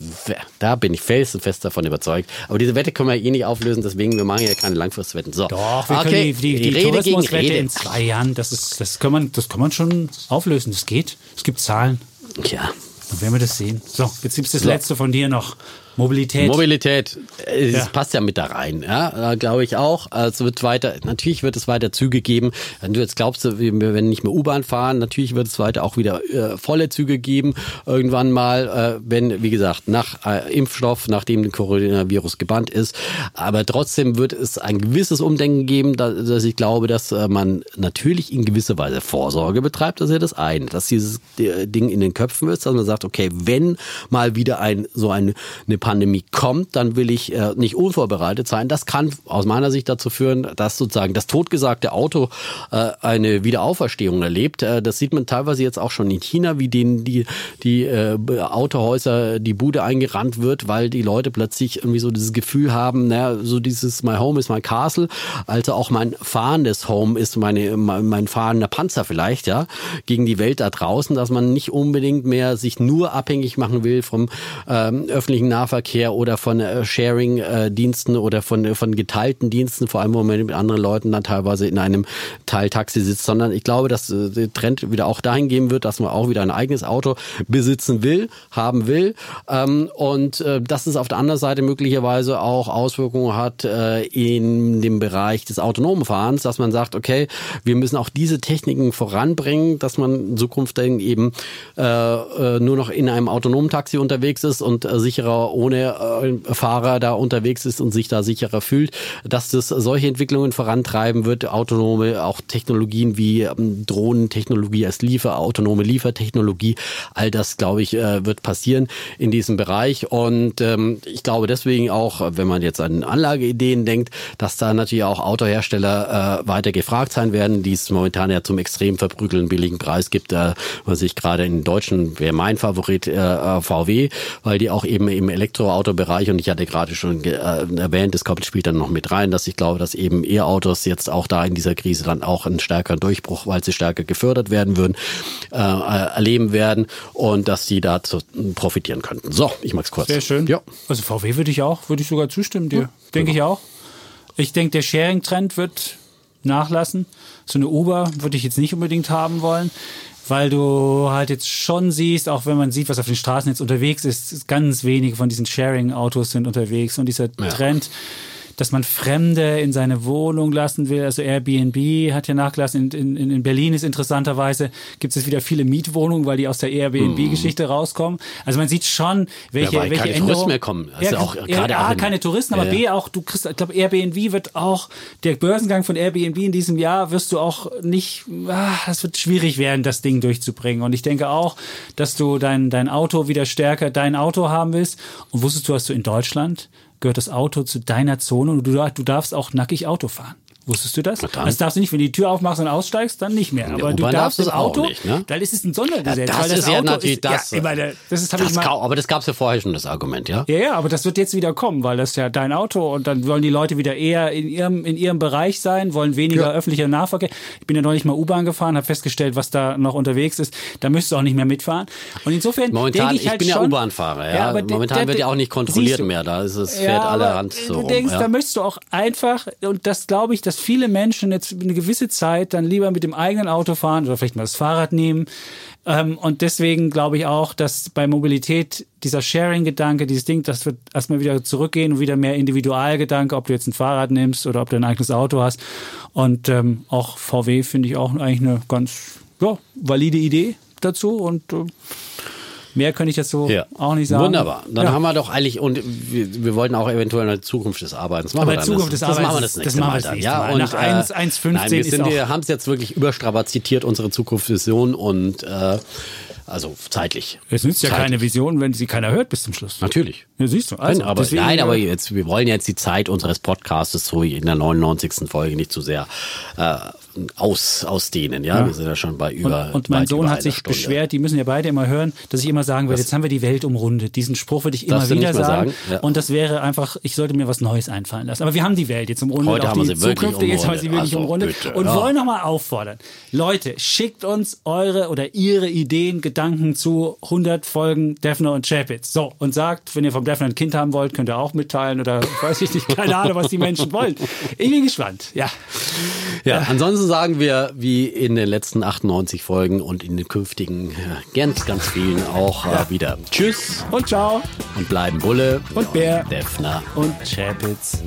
da bin ich felsenfest davon überzeugt. Aber diese Wette können wir eh nicht auflösen, deswegen wir machen ja keine Langfristwetten. So. Doch, wir okay. können die, die, die Rede gegen Rede. in zwei Jahren, das, ist, das, kann man, das kann man schon auflösen. Das geht. Es gibt Zahlen. Ja. Dann werden wir das sehen. So, jetzt gibt's das So. letzte von dir noch. Mobilität. Mobilität, äh, das Ja. passt ja mit da rein, ja, glaube ich auch. Also Es wird weiter, natürlich wird es weiter Züge geben. Wenn du jetzt glaubst, wir werden nicht mehr U-Bahn fahren, natürlich wird es weiter auch wieder äh, volle Züge geben. Irgendwann mal, äh, wenn, wie gesagt, nach äh, Impfstoff, nachdem der Coronavirus gebannt ist. Aber trotzdem wird es ein gewisses Umdenken geben, da, dass ich glaube, dass äh, man natürlich in gewisser Weise Vorsorge betreibt. Das ist ja das eine, dass dieses äh, Ding in den Köpfen ist, dass man sagt, okay, wenn mal wieder ein so ein, eine Pandemie kommt, dann will ich äh, nicht unvorbereitet sein. Das kann aus meiner Sicht dazu führen, dass sozusagen das totgesagte Auto äh, eine Wiederauferstehung erlebt. Äh, das sieht man teilweise jetzt auch schon in China, wie denen die, die äh, Autohäuser die Bude eingerannt wird, weil die Leute plötzlich irgendwie so dieses Gefühl haben, naja, so dieses My Home is my Castle, also auch mein fahrendes Home ist meine, mein, mein fahrender Panzer vielleicht, ja, gegen die Welt da draußen, dass man nicht unbedingt mehr sich nur abhängig machen will vom ähm, öffentlichen Nahverkehr Nahverkehr oder von äh, Sharing-Diensten oder von, von geteilten Diensten, vor allem, wo man mit anderen Leuten dann teilweise in einem Teiltaxi sitzt, sondern ich glaube, dass äh, der Trend wieder auch dahin gehen wird, dass man auch wieder ein eigenes Auto besitzen will, haben will. Ähm, und äh, dass es auf der anderen Seite möglicherweise auch Auswirkungen hat äh, in dem Bereich des autonomen Fahrens, dass man sagt, okay, wir müssen auch diese Techniken voranbringen, dass man in Zukunft dann eben äh, äh, nur noch in einem autonomen Taxi unterwegs ist und äh, sicherer ohne äh, Fahrer da unterwegs ist und sich da sicherer fühlt, dass das solche Entwicklungen vorantreiben wird, autonome auch Technologien wie ähm, Drohnentechnologie als Liefer, autonome Liefertechnologie, all das glaube ich äh, wird passieren in diesem Bereich. Und ähm, ich glaube deswegen auch, wenn man jetzt an Anlageideen denkt, dass da natürlich auch Autohersteller äh, weiter gefragt sein werden, die es momentan ja zum extrem verprügeln billigen Preis gibt, was ich gerade in Deutschen wäre mein Favorit VW, weil die auch eben im Elektroautobereich und ich hatte gerade schon äh, erwähnt, das kommt spielt dann noch mit rein, dass ich glaube, dass eben E-Autos jetzt auch da in dieser Krise dann auch einen stärkeren Durchbruch, weil sie stärker gefördert werden würden, äh, erleben werden und dass sie dazu profitieren könnten. So, ich mag's kurz. Sehr schön. Ja. Also VW würde ich auch, würde ich sogar zustimmen dir. Ja, denke genau. ich auch. Ich denke, der Sharing-Trend wird nachlassen. So eine Uber würde ich jetzt nicht unbedingt haben wollen weil du halt jetzt schon siehst, auch wenn man sieht, was auf den Straßen jetzt unterwegs ist, ganz wenige von diesen Sharing-Autos sind unterwegs und dieser ja. Trend dass man Fremde in seine Wohnung lassen will. Also Airbnb hat ja nachgelassen. In, in, in Berlin ist interessanterweise, gibt es wieder viele Mietwohnungen, weil die aus der Airbnb-Geschichte rauskommen. Also man sieht schon, welche, ja, weil welche keine Änderungen. Touristen mehr kommen. Also ja, auch gerade A, keine Touristen, aber ja, B auch, du kriegst, ich glaube, Airbnb wird auch, der Börsengang von Airbnb in diesem Jahr wirst du auch nicht, ah, es wird schwierig werden, das Ding durchzubringen. Und ich denke auch, dass du dein, dein Auto wieder stärker dein Auto haben willst. Und wusstest du, hast du in Deutschland gehört das Auto zu deiner Zone und du, du darfst auch nackig Auto fahren. Wusstest du das? Das darfst du nicht, wenn du die Tür aufmachst und aussteigst, dann nicht mehr. Aber du darfst das Auto, nicht, ne? dann ist es ein Sondergesetz. Ja, das, das ist ja natürlich ist, das. Ja, meine, das ist, das mal, aber das gab es ja vorher schon, das Argument, ja? Ja, ja, aber das wird jetzt wieder kommen, weil das ja dein Auto und dann wollen die Leute wieder eher in ihrem, in ihrem Bereich sein, wollen weniger ja. öffentlicher Nahverkehr. Ich bin ja neulich mal U-Bahn gefahren, habe festgestellt, was da noch unterwegs ist. Da müsstest du auch nicht mehr mitfahren. Und insofern Momentan, ich, halt ich bin schon, ja U-Bahn-Fahrer, ja. ja aber Momentan der, wird ja auch nicht kontrolliert mehr, da ist es, fährt alle Hand so Du denkst, rum, da möchtest du auch einfach, und das glaube ich, dass viele Menschen jetzt eine gewisse Zeit dann lieber mit dem eigenen Auto fahren oder vielleicht mal das Fahrrad nehmen. Ähm, und deswegen glaube ich auch, dass bei Mobilität dieser Sharing-Gedanke, dieses Ding, das wird erstmal wieder zurückgehen und wieder mehr Individualgedanke, ob du jetzt ein Fahrrad nimmst oder ob du ein eigenes Auto hast. Und ähm, auch VW finde ich auch eigentlich eine ganz ja, valide Idee dazu und äh, Mehr könnte ich jetzt so ja. auch nicht sagen. Wunderbar. Dann ja. haben wir doch eigentlich, und wir, wir wollten auch eventuell eine Zukunft des Arbeitens machen. Aber Zukunft des Arbeitens, das machen wir das nächste das Mal. Das nächste Mal. Ja, und, Nach 1, 1,15 nein, wir, sind, wir haben es jetzt wirklich überstrapazitiert, unsere Zukunftsvision und äh, also zeitlich. Es nützt ja zeitlich. keine Vision, wenn sie keiner hört bis zum Schluss. Natürlich. Ja, siehst du. Also, nein, aber, nein, aber jetzt, wir wollen jetzt die Zeit unseres Podcasts so in der 99. Folge nicht zu sehr äh, aus, ausdehnen. Ja? ja? wir sind ja schon bei über. Und, und mein Sohn hat sich Stunde. beschwert, die müssen ja beide immer hören, dass ich immer sagen werde, jetzt haben wir die Welt umrundet. Diesen Spruch würde ich immer wieder sagen. sagen. Ja. Und das wäre einfach, ich sollte mir was Neues einfallen lassen. Aber wir haben die Welt jetzt umrundet. Heute haben wir sie umrundet. Jetzt haben wir sie wirklich also, umrundet. Bitte, und ja. wollen nochmal auffordern. Leute, schickt uns eure oder ihre Ideen, Gedanken zu 100 Folgen Defner und Chapitz. So, und sagt, wenn ihr vom Defner ein Kind haben wollt, könnt ihr auch mitteilen oder weiß ich nicht, keine Ahnung, was die Menschen wollen. Ich bin gespannt. Ja. Ja, ansonsten sagen wir, wie in den letzten 98 Folgen und in den künftigen ganz, ganz vielen auch äh, ja. wieder. Tschüss. Und Ciao. Und bleiben Bulle. Und Bär, Defner. Und Chapitz.